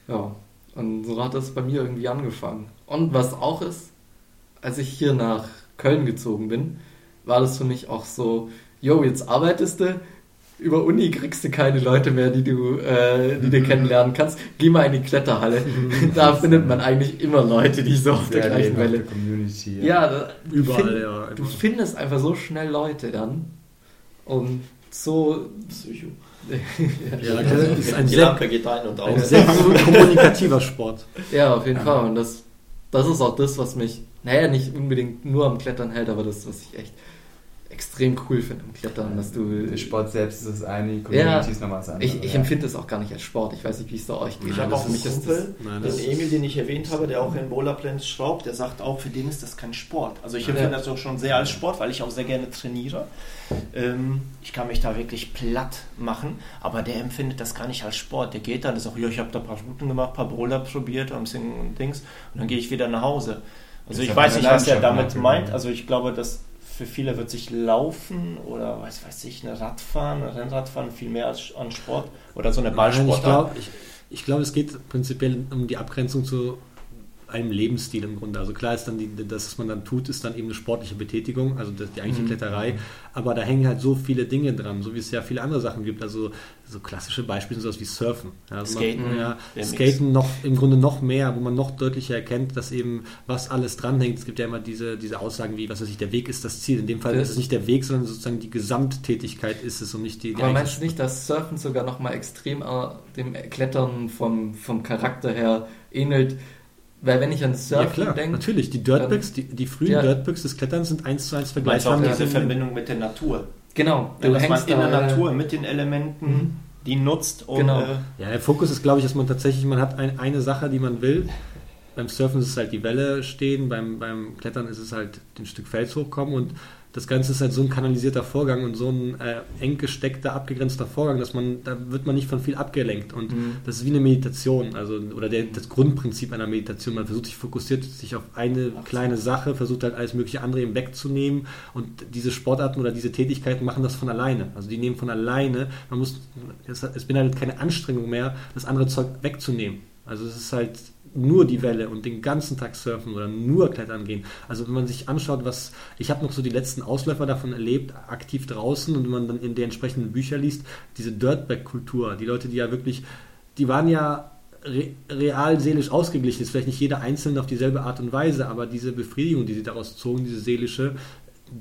Ja, und so hat das bei mir irgendwie angefangen. Und was auch ist, als ich hier nach Köln gezogen bin, war das für mich auch so, yo, jetzt arbeitest du, über Uni kriegst du keine Leute mehr, die du, äh, die du kennenlernen kannst. Geh mal in die Kletterhalle. da findet man eigentlich immer Leute, die so auf der gleichen Welle. Community. Ja, da, du Überall, find- ja. Du findest einfach so schnell Leute dann. Und so. Psycho. [laughs] Ja, das ist ein Die sehr, Lampe geht ein und ein aus. sehr [laughs] kommunikativer Sport. Ja, auf jeden Fall. Und das, das ist auch das, was mich, naja, nicht unbedingt nur am Klettern hält, aber das, was ich echt extrem cool finde am Klettern, dass du. Der Sport selbst ist das eine, Community ist nochmal das andere. Ich, ich ja. empfinde das auch gar nicht als Sport. Ich weiß nicht, wie es da euch geht. Ich Ja, habe auch für einen mich ist Kumpel, Nein, den Emil, den ich erwähnt habe, der auch in Bowlerplanes schraubt, der sagt auch, für den ist das kein Sport. Also ich Ja. empfinde das auch schon sehr als Sport, weil ich auch sehr gerne trainiere. Ähm, ich kann mich da wirklich platt machen, aber der empfindet das gar nicht als Sport. Der geht dann, der sagt, ja, ich habe da ein paar Routen gemacht, ein paar Bowler probiert, ein bisschen Dings und dann gehe ich wieder nach Hause. Also Das ich weiß nicht, was er damit meint. ja. Also ich glaube, dass für viele wird sich Laufen oder was weiß ich, eine Radfahren, ein Rennradfahren viel mehr als an Sport oder so eine Nein, ich Ballsportart. glaube, ich, ich glaub, es geht prinzipiell um die Abgrenzung zu einem Lebensstil im Grunde. Also klar ist dann, die, das, was man dann tut, ist dann eben eine sportliche Betätigung, also die eigentliche Mhm. Kletterei. Aber da hängen halt so viele Dinge dran, so wie es ja viele andere Sachen gibt. Also so klassische Beispiele sind sowas wie Surfen. Ja, also Skaten, Man, ja. Skaten noch im Grunde noch mehr, wo man noch deutlicher erkennt, dass eben was alles dranhängt. Es gibt ja immer diese, diese Aussagen wie, was weiß ich, der Weg ist das Ziel. In dem Fall Das- ist es nicht der Weg, sondern sozusagen die Gesamttätigkeit ist es und nicht die, die Aber meinst du nicht, dass Surfen sogar nochmal extrem äh, dem Klettern vom, vom Charakter her ähnelt? Weil wenn ich an Ja Surfen klar, denke, natürlich. Die Dirtbacks, die, die frühen Ja. Dirtbacks des Kletterns sind eins zu eins du vergleichbar auch mit diese Verbindung mit der Natur? genau, Ja, dass man in da, der äh, Natur mit den Elementen Mhm. die nutzt. Und, Genau. äh, Ja, der Fokus ist, glaube ich, dass man tatsächlich, man hat ein, eine Sache, die man will. Beim Surfen ist es halt die Welle stehen, beim, beim Klettern ist es halt ein Stück Fels hochkommen und das Ganze ist halt so ein kanalisierter Vorgang und so ein äh, eng gesteckter, abgegrenzter Vorgang, dass man, da wird man nicht von viel abgelenkt und Mhm. das ist wie eine Meditation, also oder der, das Grundprinzip einer Meditation. Man versucht sich fokussiert sich auf eine kleine Sache, versucht halt alles mögliche andere eben wegzunehmen und diese Sportarten oder diese Tätigkeiten machen das von alleine. Also die nehmen von alleine. Man muss, es, es beinhaltet keine Anstrengung mehr, das andere Zeug wegzunehmen. Also es ist halt nur die Welle und den ganzen Tag surfen oder nur klettern gehen. Also wenn man sich anschaut, was ich habe noch so die letzten Ausläufer davon erlebt, aktiv draußen und wenn man dann in den entsprechenden Bücher liest, diese Dirtbag-Kultur, die Leute, die ja wirklich, die waren ja re real seelisch ausgeglichen, ist vielleicht nicht jeder Einzelne auf dieselbe Art und Weise, aber diese Befriedigung, die sie daraus zogen, diese seelische,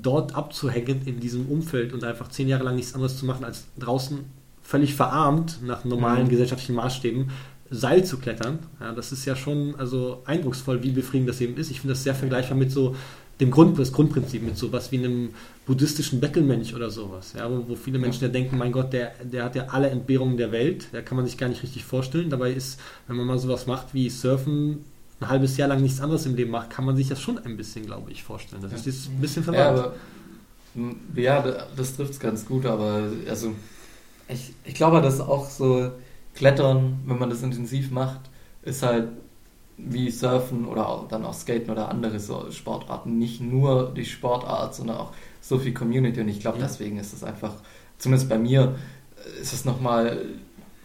dort abzuhängen in diesem Umfeld und einfach zehn Jahre lang nichts anderes zu machen, als draußen völlig verarmt nach normalen Mhm. gesellschaftlichen Maßstäben Seil zu klettern. Ja, das ist ja schon also eindrucksvoll, wie befriedigend das eben ist. Ich finde das sehr vergleichbar mit so dem Grund, das Grundprinzip, mit sowas wie einem buddhistischen Bettelmönch oder sowas. Ja, wo, wo viele Menschen ja denken, mein Gott, der, der hat ja alle Entbehrungen der Welt, da kann man sich gar nicht richtig vorstellen. Dabei ist, wenn man mal sowas macht wie Surfen, ein halbes Jahr lang nichts anderes im Leben macht, kann man sich das schon ein bisschen, glaube ich, vorstellen. Das ist jetzt ein bisschen Ja, verwandt. ja, da- das trifft es ganz gut, aber also ich, ich glaube, dass auch so Klettern, wenn man das intensiv macht, ist halt wie Surfen oder auch, dann auch Skaten oder andere so Sportarten nicht nur die Sportart, sondern auch so viel Community und ich glaube, Ja. deswegen ist es einfach, zumindest bei mir, ist es nochmal,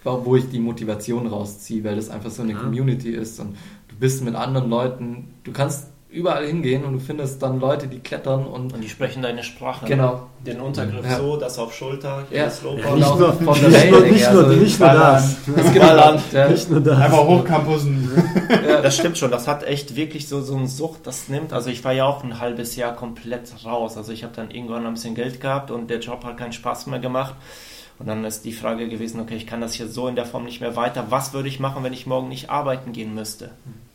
wo ich die Motivation rausziehe, weil das einfach so eine Ja. Community ist und du bist mit anderen Leuten, du kannst überall hingehen und du findest dann Leute, die klettern und und die sprechen deine Sprache. Genau. Den Untergriff Ja. so, das auf Schulter, hier Ja. das Low Ja, Und nicht nur, von nicht der nur, nicht nur, also nicht nur das. [laughs] Es gibt Ballern. ja, Nicht nur das. Einfach hochcampusen. [laughs] Ja, das stimmt schon. Das hat echt wirklich so, so eine Sucht, das nimmt. Also ich war ja auch ein halbes Jahr komplett raus. Also ich habe dann irgendwann ein bisschen Geld gehabt und der Job hat keinen Spaß mehr gemacht. Und dann ist die Frage gewesen, okay, ich kann das hier so in der Form nicht mehr weiter. Was würde ich machen, wenn ich morgen nicht arbeiten gehen müsste?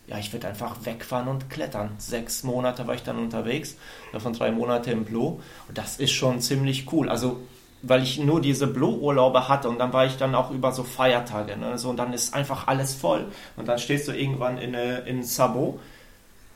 Ja, ich würde einfach wegfahren und klettern. Sechs Monate war ich dann unterwegs, davon drei Monate im Blue. Und das ist schon ziemlich cool. Also weil ich nur diese Blue-Urlaube hatte und dann war ich dann auch über so Feiertage. Ne? So, und dann ist einfach alles voll. Und dann stehst du irgendwann in, äh, in Sabo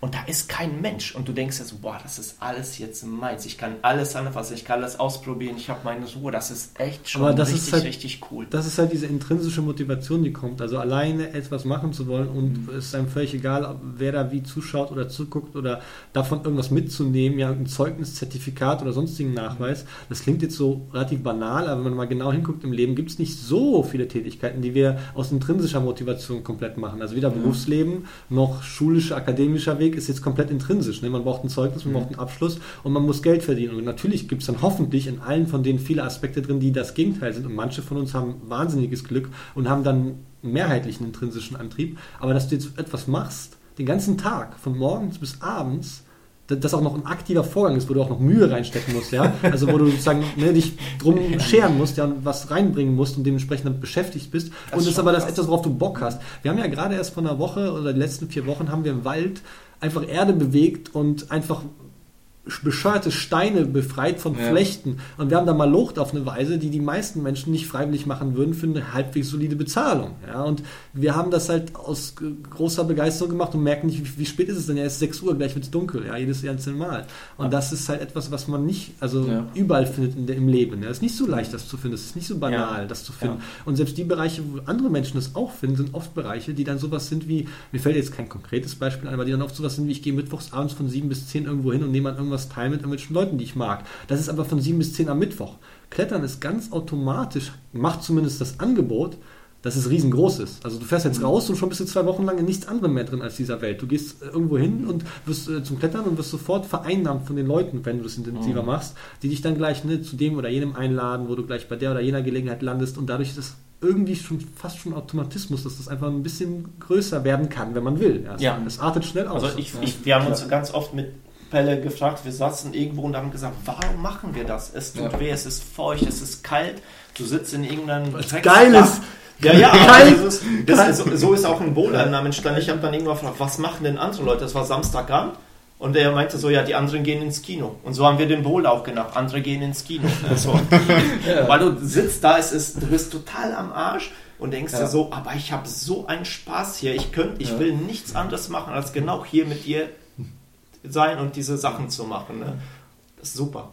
und da ist kein Mensch. Und du denkst so, boah, das ist alles jetzt meins. Ich kann alles anfassen, ich kann alles ausprobieren, ich habe meine Ruhe. Das ist echt schon richtig, halt- richtig cool. Das ist halt diese intrinsische Motivation, die kommt. Also alleine etwas machen zu wollen und es ist einem völlig egal, ob wer da wie zuschaut oder zuguckt oder davon irgendwas mitzunehmen, ja, ein Zeugnis, Zertifikat oder sonstigen Nachweis. Das klingt jetzt so relativ banal, aber wenn man mal genau hinguckt im Leben, gibt es nicht so viele Tätigkeiten, die wir aus intrinsischer Motivation komplett machen. Also weder Berufsleben noch schulischer, akademischer Weg ist jetzt komplett intrinsisch. Ne? Man braucht ein Zeugnis, man braucht einen Abschluss und man muss Geld verdienen. Und natürlich gibt es dann hoffentlich in allen von denen viele Aspekte drin, die das Gegenteil sind. Und manche von uns haben wahnsinniges Glück und haben dann mehrheitlichen intrinsischen Antrieb. Aber dass du jetzt etwas machst, den ganzen Tag, von morgens bis abends, da- das auch noch ein aktiver Vorgang ist, wo du auch noch Mühe reinstecken musst, ja. Also wo du sozusagen ne, dich drum scheren musst, ja, und was reinbringen musst und dementsprechend damit beschäftigt bist. Das und ist das ist aber das etwas, worauf du Bock hast. Wir haben ja gerade erst vor einer Woche oder die letzten vier Wochen haben wir im Wald einfach Erde bewegt und einfach bescheuerte Steine befreit von Ja. Flechten. Und wir haben da mal locht auf eine Weise, die die meisten Menschen nicht freiwillig machen würden für eine halbwegs solide Bezahlung. Ja, und wir haben das halt aus großer Begeisterung gemacht und merken nicht, wie, wie spät ist es denn? Ja, es ist 6 Uhr, gleich wird es dunkel, ja, jedes einzelne Mal. Und das ist halt etwas, was man nicht, also Ja. überall findet in der, im Leben. Ja. Es ist nicht so leicht, das zu finden. Es ist nicht so banal, Ja. das zu finden. Ja. Und selbst die Bereiche, wo andere Menschen das auch finden, sind oft Bereiche, die dann sowas sind wie, mir fällt jetzt kein konkretes Beispiel ein, aber die dann oft sowas sind wie, ich gehe mittwochs abends von 7 bis 10 irgendwo hin und nehme an irgendwas teil mit irgendwelchen Leuten, die ich mag. Das ist aber von 7 bis 10 am Mittwoch. Klettern ist ganz automatisch, macht zumindest das Angebot, dass es riesengroß ist. Also du fährst jetzt raus und schon bist du zwei Wochen lang in nichts anderem mehr drin als dieser Welt. Du gehst äh, irgendwo hin und wirst äh, zum Klettern und wirst sofort vereinnahmt von den Leuten, wenn du das intensiver machst, die dich dann gleich ne, zu dem oder jenem einladen, wo du gleich bei der oder jener Gelegenheit landest und dadurch ist es irgendwie schon fast schon Automatismus, dass das einfach ein bisschen größer werden kann, wenn man will. es, Ja. es artet schnell aus. Also ich, ich, wir haben uns ganz oft mit Pelle gefragt, wir saßen irgendwo und haben gesagt, warum machen wir das? Es tut Ja. weh, es ist feucht, es ist kalt, du sitzt in irgendeinem Was Drecksbach. geil ist. Ja, ja, [laughs] das ist, das ist, so, ist auch ein Boulder-Name entstanden. Ich habe dann irgendwann gefragt, was machen denn andere Leute? Das war Samstagabend. Und er meinte so, ja, die anderen gehen ins Kino. Und so haben wir den Bowl auch gedacht. Andere gehen ins Kino. So. [laughs] Weil du sitzt da, es ist, du bist total am Arsch und denkst Ja. dir so, aber ich habe so einen Spaß hier. Ich könnte, ich Ja. will nichts anderes machen, als genau hier mit dir sein und diese Sachen zu machen. Ne? Das ist super.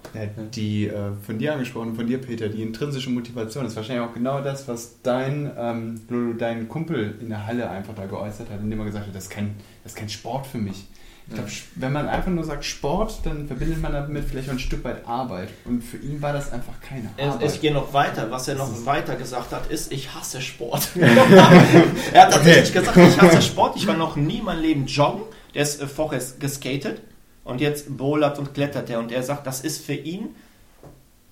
Die äh, von dir angesprochen, von dir, Peter, die intrinsische Motivation ist wahrscheinlich auch genau das, was dein, ähm, dein Kumpel in der Halle einfach da geäußert hat, indem er gesagt hat, das ist kein, das ist kein Sport für mich. Ich glaube, wenn man einfach nur sagt Sport, dann verbindet man damit vielleicht auch ein Stück weit Arbeit. Und für ihn war das einfach keine Arbeit. ich gehe noch weiter. Was er noch weiter gesagt hat, ist, ich hasse Sport. [laughs] [laughs] er hat tatsächlich gesagt, ich hasse Sport. Ich war noch nie in meinem Leben joggen. Der ist äh, vorher geskatet und jetzt bowlert und klettert er. Und er sagt, das ist für ihn,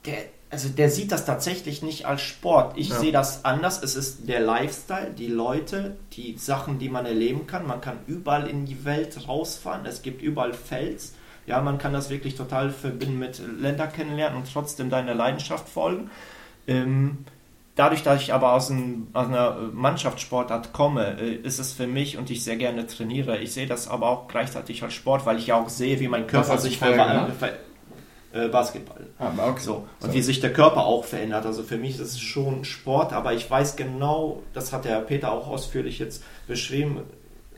der, also der sieht das tatsächlich nicht als Sport. Ich Ja. sehe das anders. Es ist der Lifestyle, die Leute, die Sachen, die man erleben kann. Man kann überall in die Welt rausfahren. Es gibt überall Fels. Ja, man kann das wirklich total verbinden mit Länder kennenlernen und trotzdem deiner Leidenschaft folgen. Ähm, dadurch, dass ich aber aus, ein, aus einer Mannschaftssportart komme, äh, ist es für mich und ich sehr gerne trainiere. Ich sehe das aber auch gleichzeitig als Sport, weil ich ja auch sehe, wie mein Körper sich vorher verwandelt. gemacht? Ver äh, Basketball. Ah, okay. So, und So. wie sich der Körper auch verändert. Also für mich ist es schon Sport, aber ich weiß genau, das hat der Peter auch ausführlich jetzt beschrieben,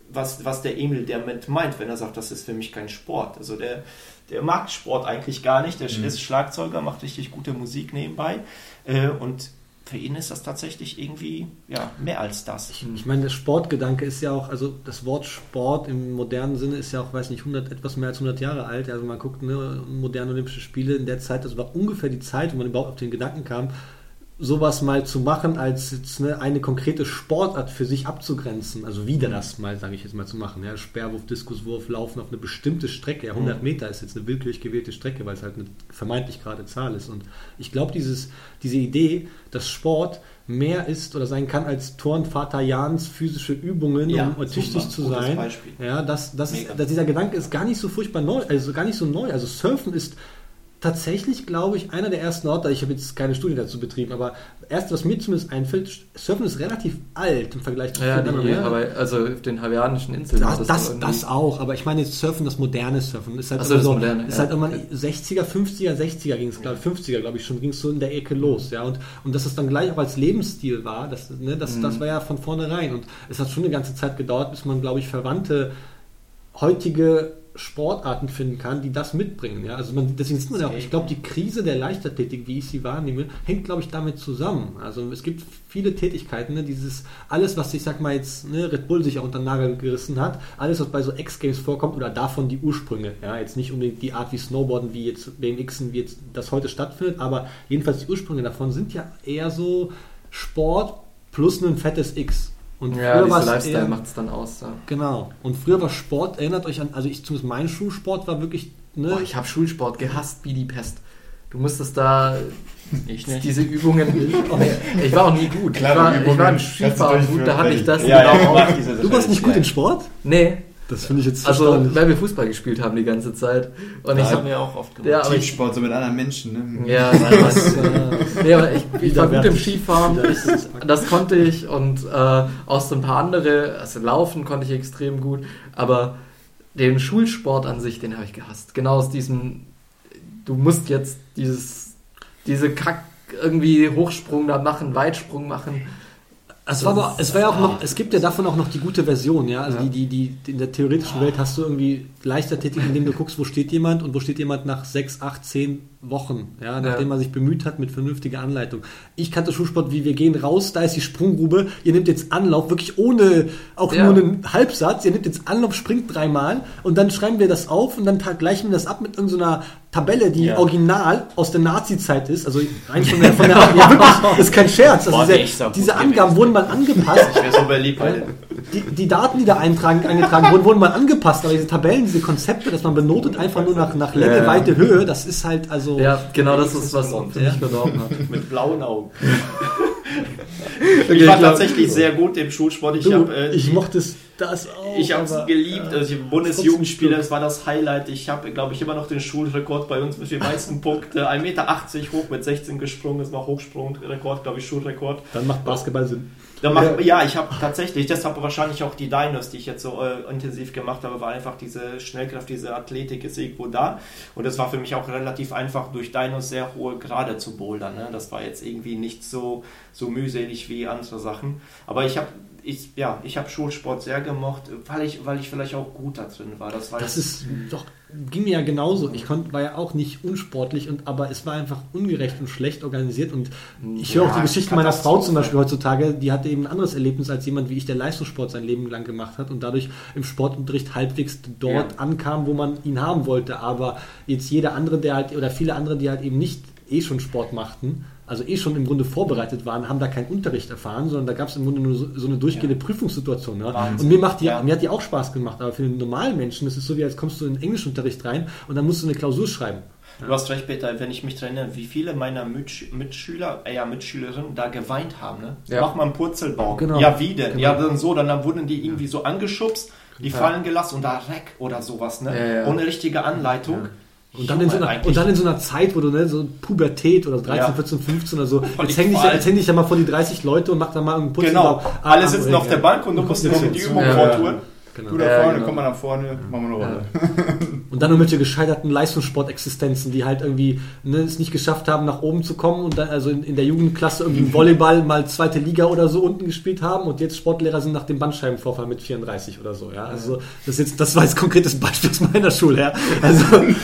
was, was der Emil damit meint, wenn er sagt, das ist für mich kein Sport. Also der, der mag Sport eigentlich gar nicht. Der ist Schlagzeuger, macht richtig gute Musik nebenbei. Äh, und für ihn ist das tatsächlich irgendwie ja, mehr als das. Ich meine, der Sportgedanke ist ja auch, also das Wort Sport im modernen Sinne ist ja auch, weiß nicht, 100, etwas mehr als 100 Jahre alt. Also man guckt, ne, moderne Olympische Spiele in der Zeit, das war ungefähr die Zeit, wo man überhaupt auf den Gedanken kam, sowas mal zu machen, als jetzt, ne, eine konkrete Sportart für sich abzugrenzen. Also wieder das mal, sage ich jetzt mal, zu machen. Ja, Sperrwurf, Diskuswurf, Laufen auf eine bestimmte Strecke. Ja, 100 Meter ist jetzt eine willkürlich gewählte Strecke, weil es halt eine vermeintlich gerade Zahl ist. Und ich glaube, diese Idee, dass Sport mehr ist oder sein kann als Turnvater Jans physische Übungen, Ja, um tüchtig zu sein. Beispiel. Ja, das, das ist, dass dieser Gedanke ist gar nicht so furchtbar neu, also gar nicht so neu. Also Surfen ist tatsächlich, glaube ich, einer der ersten Orte, ich habe jetzt keine Studie dazu betrieben, aber erst, was mir zumindest einfällt, Surfen ist relativ alt im Vergleich zu Ja, anderen. aber also auf den hawaiianischen Inseln. Das, das, irgendwie- das auch, aber ich meine jetzt Surfen, das moderne Surfen. Ist halt so, das so, moderne, ist ja. halt immer 60er, 50er, 60er ging es, glaube ich, 50er, glaube ich, schon ging es so in der Ecke los, ja. Und, und dass es dann gleich auch als Lebensstil war, das, ne, das, Mhm. das war ja von vornherein. Und es hat schon eine ganze Zeit gedauert, bis man, glaube ich, verwandte heutige Sportarten finden kann, die das mitbringen. Ja? Also man, deswegen sieht man ja auch, ich glaube, die Krise der Leichtathletik, wie ich sie wahrnehme, hängt, glaube ich, damit zusammen. Also es gibt viele Tätigkeiten, ne? dieses alles, was ich sag mal jetzt ne, Red Bull sich auch unter den Nagel gerissen hat, alles, was bei so X-Games vorkommt oder davon die Ursprünge. Ja, jetzt nicht unbedingt die Art wie Snowboarden, wie jetzt BMXen, wie jetzt das heute stattfindet, aber jedenfalls die Ursprünge davon sind ja eher so Sport plus ein fettes X. Und Ja, früher dieser Lifestyle eher- macht es dann aus. Ja. Genau. Und früher war Sport, erinnert euch an, also ich zumindest mein Schulsport war wirklich, ne? Boah, ich habe Schulsport gehasst wie die Pest. Du musstest da [laughs] Ich nicht. diese Übungen. [laughs] ich war auch nie gut. Ich Klare war, ich Übungen war im Skifahren gut, da hatte ich das Ja, ja, genau ich diese du warst nicht gut in Sport? Nee, Das finde ich jetzt also weil wir Fußball gespielt haben die ganze Zeit. Und ich Das haben habe wir auch oft gemacht. ja, ich, Teamsport, so mit anderen Menschen. Ne? ja, [laughs] das, äh, nee, aber ich, ich war gut im. Skifahren. Das konnte ich und äh, auch so ein paar andere, also Laufen konnte ich extrem gut, aber den Schulsport an sich, den habe ich gehasst. Genau aus diesem, du musst jetzt dieses, diese Kack irgendwie Hochsprung da machen, Weitsprung machen. Es war, aber, es war ja auch noch, es gibt ja davon auch noch die gute Version, ja. Also Ja. die, die, die, in der theoretischen Welt hast du irgendwie Leichtathletik, indem du guckst, wo steht jemand und wo steht jemand nach sechs, acht, zehn Wochen, ja, nachdem Ja. man sich bemüht hat mit vernünftiger Anleitung. Ich kannte Schulsport, wie wir gehen raus, da ist die Sprunggrube, ihr nehmt jetzt Anlauf, wirklich ohne auch Ja. nur einen Halbsatz, ihr nehmt jetzt Anlauf, springt dreimal und dann schreiben wir das auf und dann gleichen wir das ab mit irgendeiner Tabelle, die Ja. original aus der Nazi-Zeit ist, also rein von der, von der [laughs] ja wirklich, das ist kein Scherz, also Boah, diese, diese Angaben wurden mal angepasst, Ich wäre so beliebt die, die Daten, die da eintragen, eingetragen wurden, wurden mal angepasst, aber diese Tabellen, diese Konzepte, dass man benotet einfach nur nach, nach ja. Weite, Höhe, das ist halt also... Ja, genau das ist, was für Ja. mich verdorben hat. [laughs] mit blauen Augen. [laughs] Okay, Ich war glaub- tatsächlich sehr gut im Schulsport. Ich Du, habe äh, ich mochte es Das auch. Ich habe es geliebt. ja, Also die Bundesjugendspiele, das war das Highlight. Ich habe, glaube ich, immer noch den Schulrekord bei uns mit den meisten Punkten. 1,80 Meter hoch mit 16 gesprungen. Das war Hochsprungrekord, glaube ich, Schulrekord. Dann macht Basketball Sinn. Macht, ja. ich habe tatsächlich, deshalb wahrscheinlich auch die Dinos, die ich jetzt so äh, intensiv gemacht habe, war einfach diese Schnellkraft, diese Athletik ist irgendwo da. Und es war für mich auch relativ einfach, durch Dinos sehr hohe Grade zu bouldern. Ne? Das war jetzt irgendwie nicht so, so mühselig wie andere Sachen. Aber ich habe ich, ja, ich habe Schulsport sehr gemocht, weil ich, weil ich vielleicht auch gut da drin war. Das, war Das ist doch, ging mir ja genauso. Ich konnt, war ja auch nicht unsportlich, und, aber es war einfach ungerecht und schlecht organisiert. Und ich höre auch Ja, die Geschichte meiner Frau zum Beispiel heutzutage, die hatte eben ein anderes Erlebnis als jemand wie ich, der Leistungssport sein Leben lang gemacht hat und dadurch im Sportunterricht halbwegs dort Ja. ankam, wo man ihn haben wollte. Aber jetzt jeder andere, der halt, oder viele andere, die halt eben nicht eh schon Sport machten, also eh schon im Grunde vorbereitet waren, haben da keinen Unterricht erfahren, sondern da gab es im Grunde nur so, so eine durchgehende Prüfungssituation. Ja? Und mir macht die, Ja. mir hat die auch Spaß gemacht, aber für den normalen Menschen ist es so, wie als kommst du in den Englischunterricht rein und dann musst du eine Klausur schreiben. Du hast recht, Peter, wenn ich mich daran erinnere, wie viele meiner Mitsch Mitschüler, äh, ja, Mitschülerinnen da geweint haben. Ne? Ja. Mach mal einen Purzelbaum. Genau. Ja, wie denn? Genau. Ja, dann so, dann, dann wurden die irgendwie so angeschubst, die fallen gelassen und da Reck oder sowas, ne? Ja, ja. Ohne richtige Anleitung. Und dann, in so einer, und dann in so einer Zeit, wo du ne, so Pubertät oder 13, Ja. 14, 15 oder so, Voll jetzt häng dich, jetzt häng dich ja mal vor die 30 Leute und mach da mal einen Putz. Genau, alle sitzen auf der Bank und du musst noch die Übung Ja, vortun. Genau. Du da Ja, vorne, genau. komm mal nach vorne, machen wir eine Rolle. [laughs] Und dann irgendwelche gescheiterten Leistungssportexistenzen, die halt irgendwie ne, es nicht geschafft haben, nach oben zu kommen und dann also in, in der Jugendklasse irgendwie im [laughs] Volleyball mal zweite Liga oder so unten gespielt haben und jetzt Sportlehrer sind nach dem Bandscheibenvorfall mit 34 oder so. Ja, also das jetzt das war jetzt konkretes Beispiel aus meiner Schule. Ja, also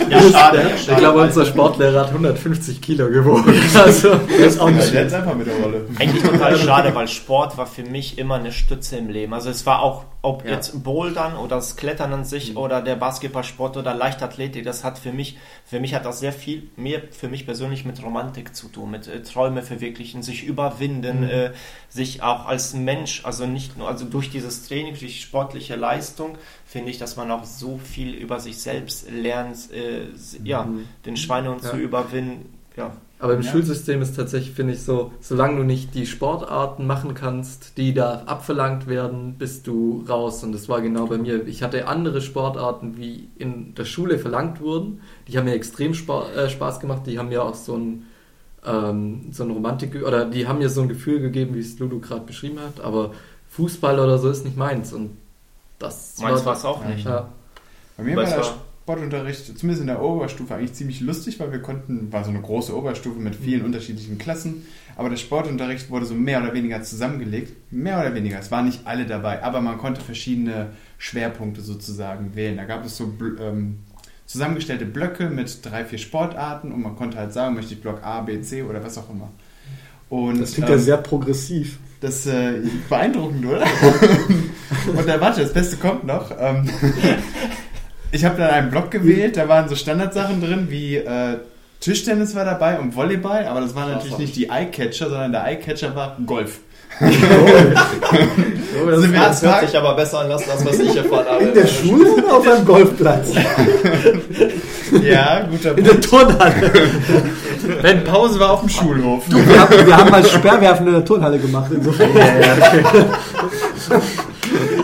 Ja, schade. ja, Ich glaube, weil- unser Sportlehrer hat 150 Kilo gewogen. Also, der ist auch Ja, nicht jetzt einfach mit der Rolle. Eigentlich total [laughs] schade, weil Sport war für mich immer eine Stütze im Leben. Also es war auch, ob Ja. jetzt Bouldern oder das Klettern an sich oder der Basketballsport oder Leichtathletik, das hat für mich, für mich hat das sehr viel mehr für mich persönlich mit Romantik zu tun, mit äh, Träume verwirklichen, sich überwinden, äh, sich auch als Mensch, also nicht nur, also durch dieses Training, durch sportliche Leistung, finde ich, dass man auch so viel über sich selbst lernt, äh, ja, den Schweinehund Ja. zu überwinden, ja. Aber im Ja. Schulsystem ist tatsächlich, finde ich, so, solange du nicht die Sportarten machen kannst, die da abverlangt werden, bist du raus. Und das war genau bei mir. Ich hatte andere Sportarten, wie in der Schule verlangt wurden. Die haben mir extrem Spa äh, Spaß gemacht. Die haben mir auch so ein, ähm, so ein Romantik, oder die haben mir so ein Gefühl gegeben, wie es Lulu gerade beschrieben hat. Aber Fußball oder so ist nicht meins. Und das Meins war es auch nicht. Ja, Bei mir war war- Sportunterricht, zumindest in der Oberstufe, eigentlich ziemlich lustig, weil wir konnten, war so eine große Oberstufe mit vielen unterschiedlichen Klassen, aber der Sportunterricht wurde so mehr oder weniger zusammengelegt. Mehr oder weniger, es waren nicht alle dabei, aber man konnte verschiedene Schwerpunkte sozusagen wählen. Da gab es so ähm, zusammengestellte Blöcke mit drei, vier Sportarten und man konnte halt sagen, möchte ich Block A, B, C oder was auch immer. Und, Das klingt ähm, ja sehr progressiv. das äh, beeindruckend, oder? [laughs] Und dann warte, das Beste kommt noch. Ähm, [laughs] ich habe dann einen Block gewählt, da waren so Standardsachen drin wie äh, Tischtennis war dabei und Volleyball, aber das waren natürlich nicht die Eyecatcher, sondern der Eyecatcher war Golf. [laughs] Sind wir Das ans hört Park- sich aber besser an, als das, was ich erfahren habe. In der Schule oder auf einem Golfplatz? [laughs] Ja, guter In der Punkt. Turnhalle. Wenn Pause war auf dem Schulhof. Wir haben, wir haben mal Sperrwerfen in der Turnhalle gemacht, insofern. Ja, [laughs]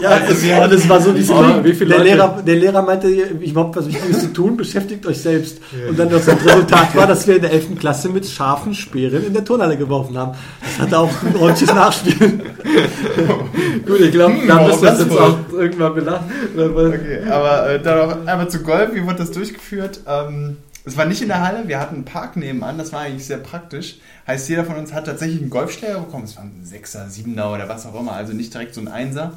es, und es war so wie, Aber wie viele der, Leute- Lehrer, der Lehrer meinte, ich habe was Wichtiges zu tun, beschäftigt euch selbst. Und dann das Resultat war, dass wir in der 11. Klasse mit scharfen Speeren in der Turnhalle geworfen haben. Das hatte auch ein ordentliches Nachspiel. Gut, ich glaube, da warum müssen wir jetzt auch irgendwann belassen. Okay, aber äh, dann noch einmal zu Golf, wie wurde das durchgeführt? Ähm, es war nicht in der Halle, wir hatten einen Park nebenan, das war eigentlich sehr praktisch. Heißt, jeder von uns hat tatsächlich einen Golfschläger bekommen. Es war ein Sechser, Siebener oder was auch immer, also nicht direkt so ein Einser.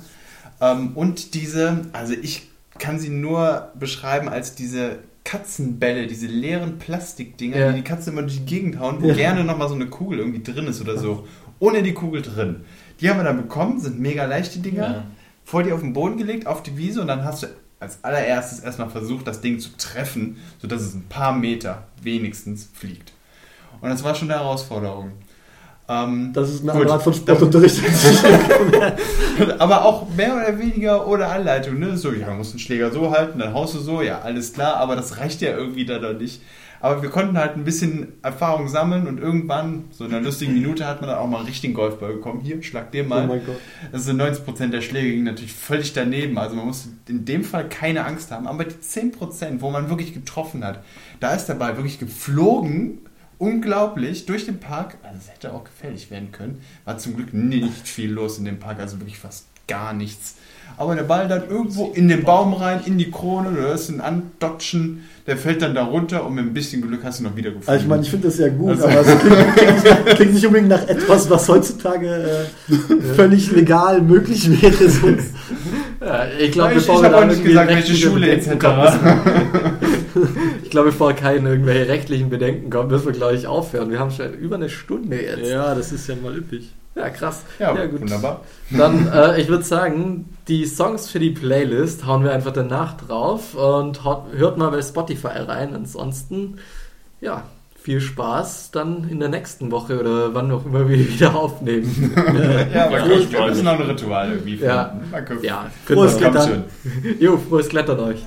Ähm, und diese, also ich kann sie nur beschreiben als diese Katzenbälle, diese leeren Plastikdinger, Ja. die die Katzen immer durch die Gegend hauen, wo Ja. gerne nochmal so eine Kugel irgendwie drin ist oder so. Ohne die Kugel drin. Die haben wir dann bekommen, sind mega leicht, die Dinger Ja. vor dir auf den Boden gelegt, auf die Wiese und dann hast du als allererstes erstmal versucht, das Ding zu treffen, sodass es ein paar Meter wenigstens fliegt. Und das war schon eine Herausforderung. Ähm, Das ist eine Gut. Art von Sportunterricht. [laughs] aber auch mehr oder weniger ohne Anleitung. Ne? So, ja, du musst den Schläger so halten, dann haust du so, ja, alles klar, aber das reicht ja irgendwie dann noch nicht. Aber wir konnten halt ein bisschen Erfahrung sammeln und irgendwann, so in einer lustigen Minute, hat man dann auch mal einen richtigen Golfball bekommen. Hier, schlag dir mal. Oh mein Gott. Das sind 90% der Schläge gingen natürlich völlig daneben. Also man musste in dem Fall keine Angst haben. Aber die 10%, wo man wirklich getroffen hat, da ist der Ball wirklich geflogen. Unglaublich durch den Park. Also es hätte auch gefährlich werden können. War zum Glück nicht viel los in dem Park, also wirklich fast gar nichts. Aber der Ball dann irgendwo in den Baum rein, in die Krone, du hörst ihn andotschen, der fällt dann da runter und mit ein bisschen Glück hast du noch wieder gefunden. Also ich meine, ich finde das ja gut, Also- aber es klingt, klingt, nicht- klingt nicht unbedingt nach etwas, was heutzutage äh, völlig legal möglich wäre. So. Ja, ich glaube, ich ich habe auch nicht gesagt, welche Schule etc. [laughs] ich glaube, bevor keine irgendwelche rechtlichen Bedenken kommen, müssen wir, glaube ich, aufhören. Wir haben schon über eine Stunde jetzt. Ja, das ist ja mal üppig. Ja, krass. Ja, gut. wunderbar. Dann, äh, ich würde sagen, die Songs für die Playlist hauen wir einfach danach drauf und hört mal bei Spotify rein. Ansonsten, ja, viel Spaß dann in der nächsten Woche oder wann auch immer wir [laughs] wieder aufnehmen. [laughs] Ja, aber Ja, wir müssen noch ein Ritual irgendwie finden. Ja. Gucken. ja, Frohes Klettern. Jo, frohes Klettern euch.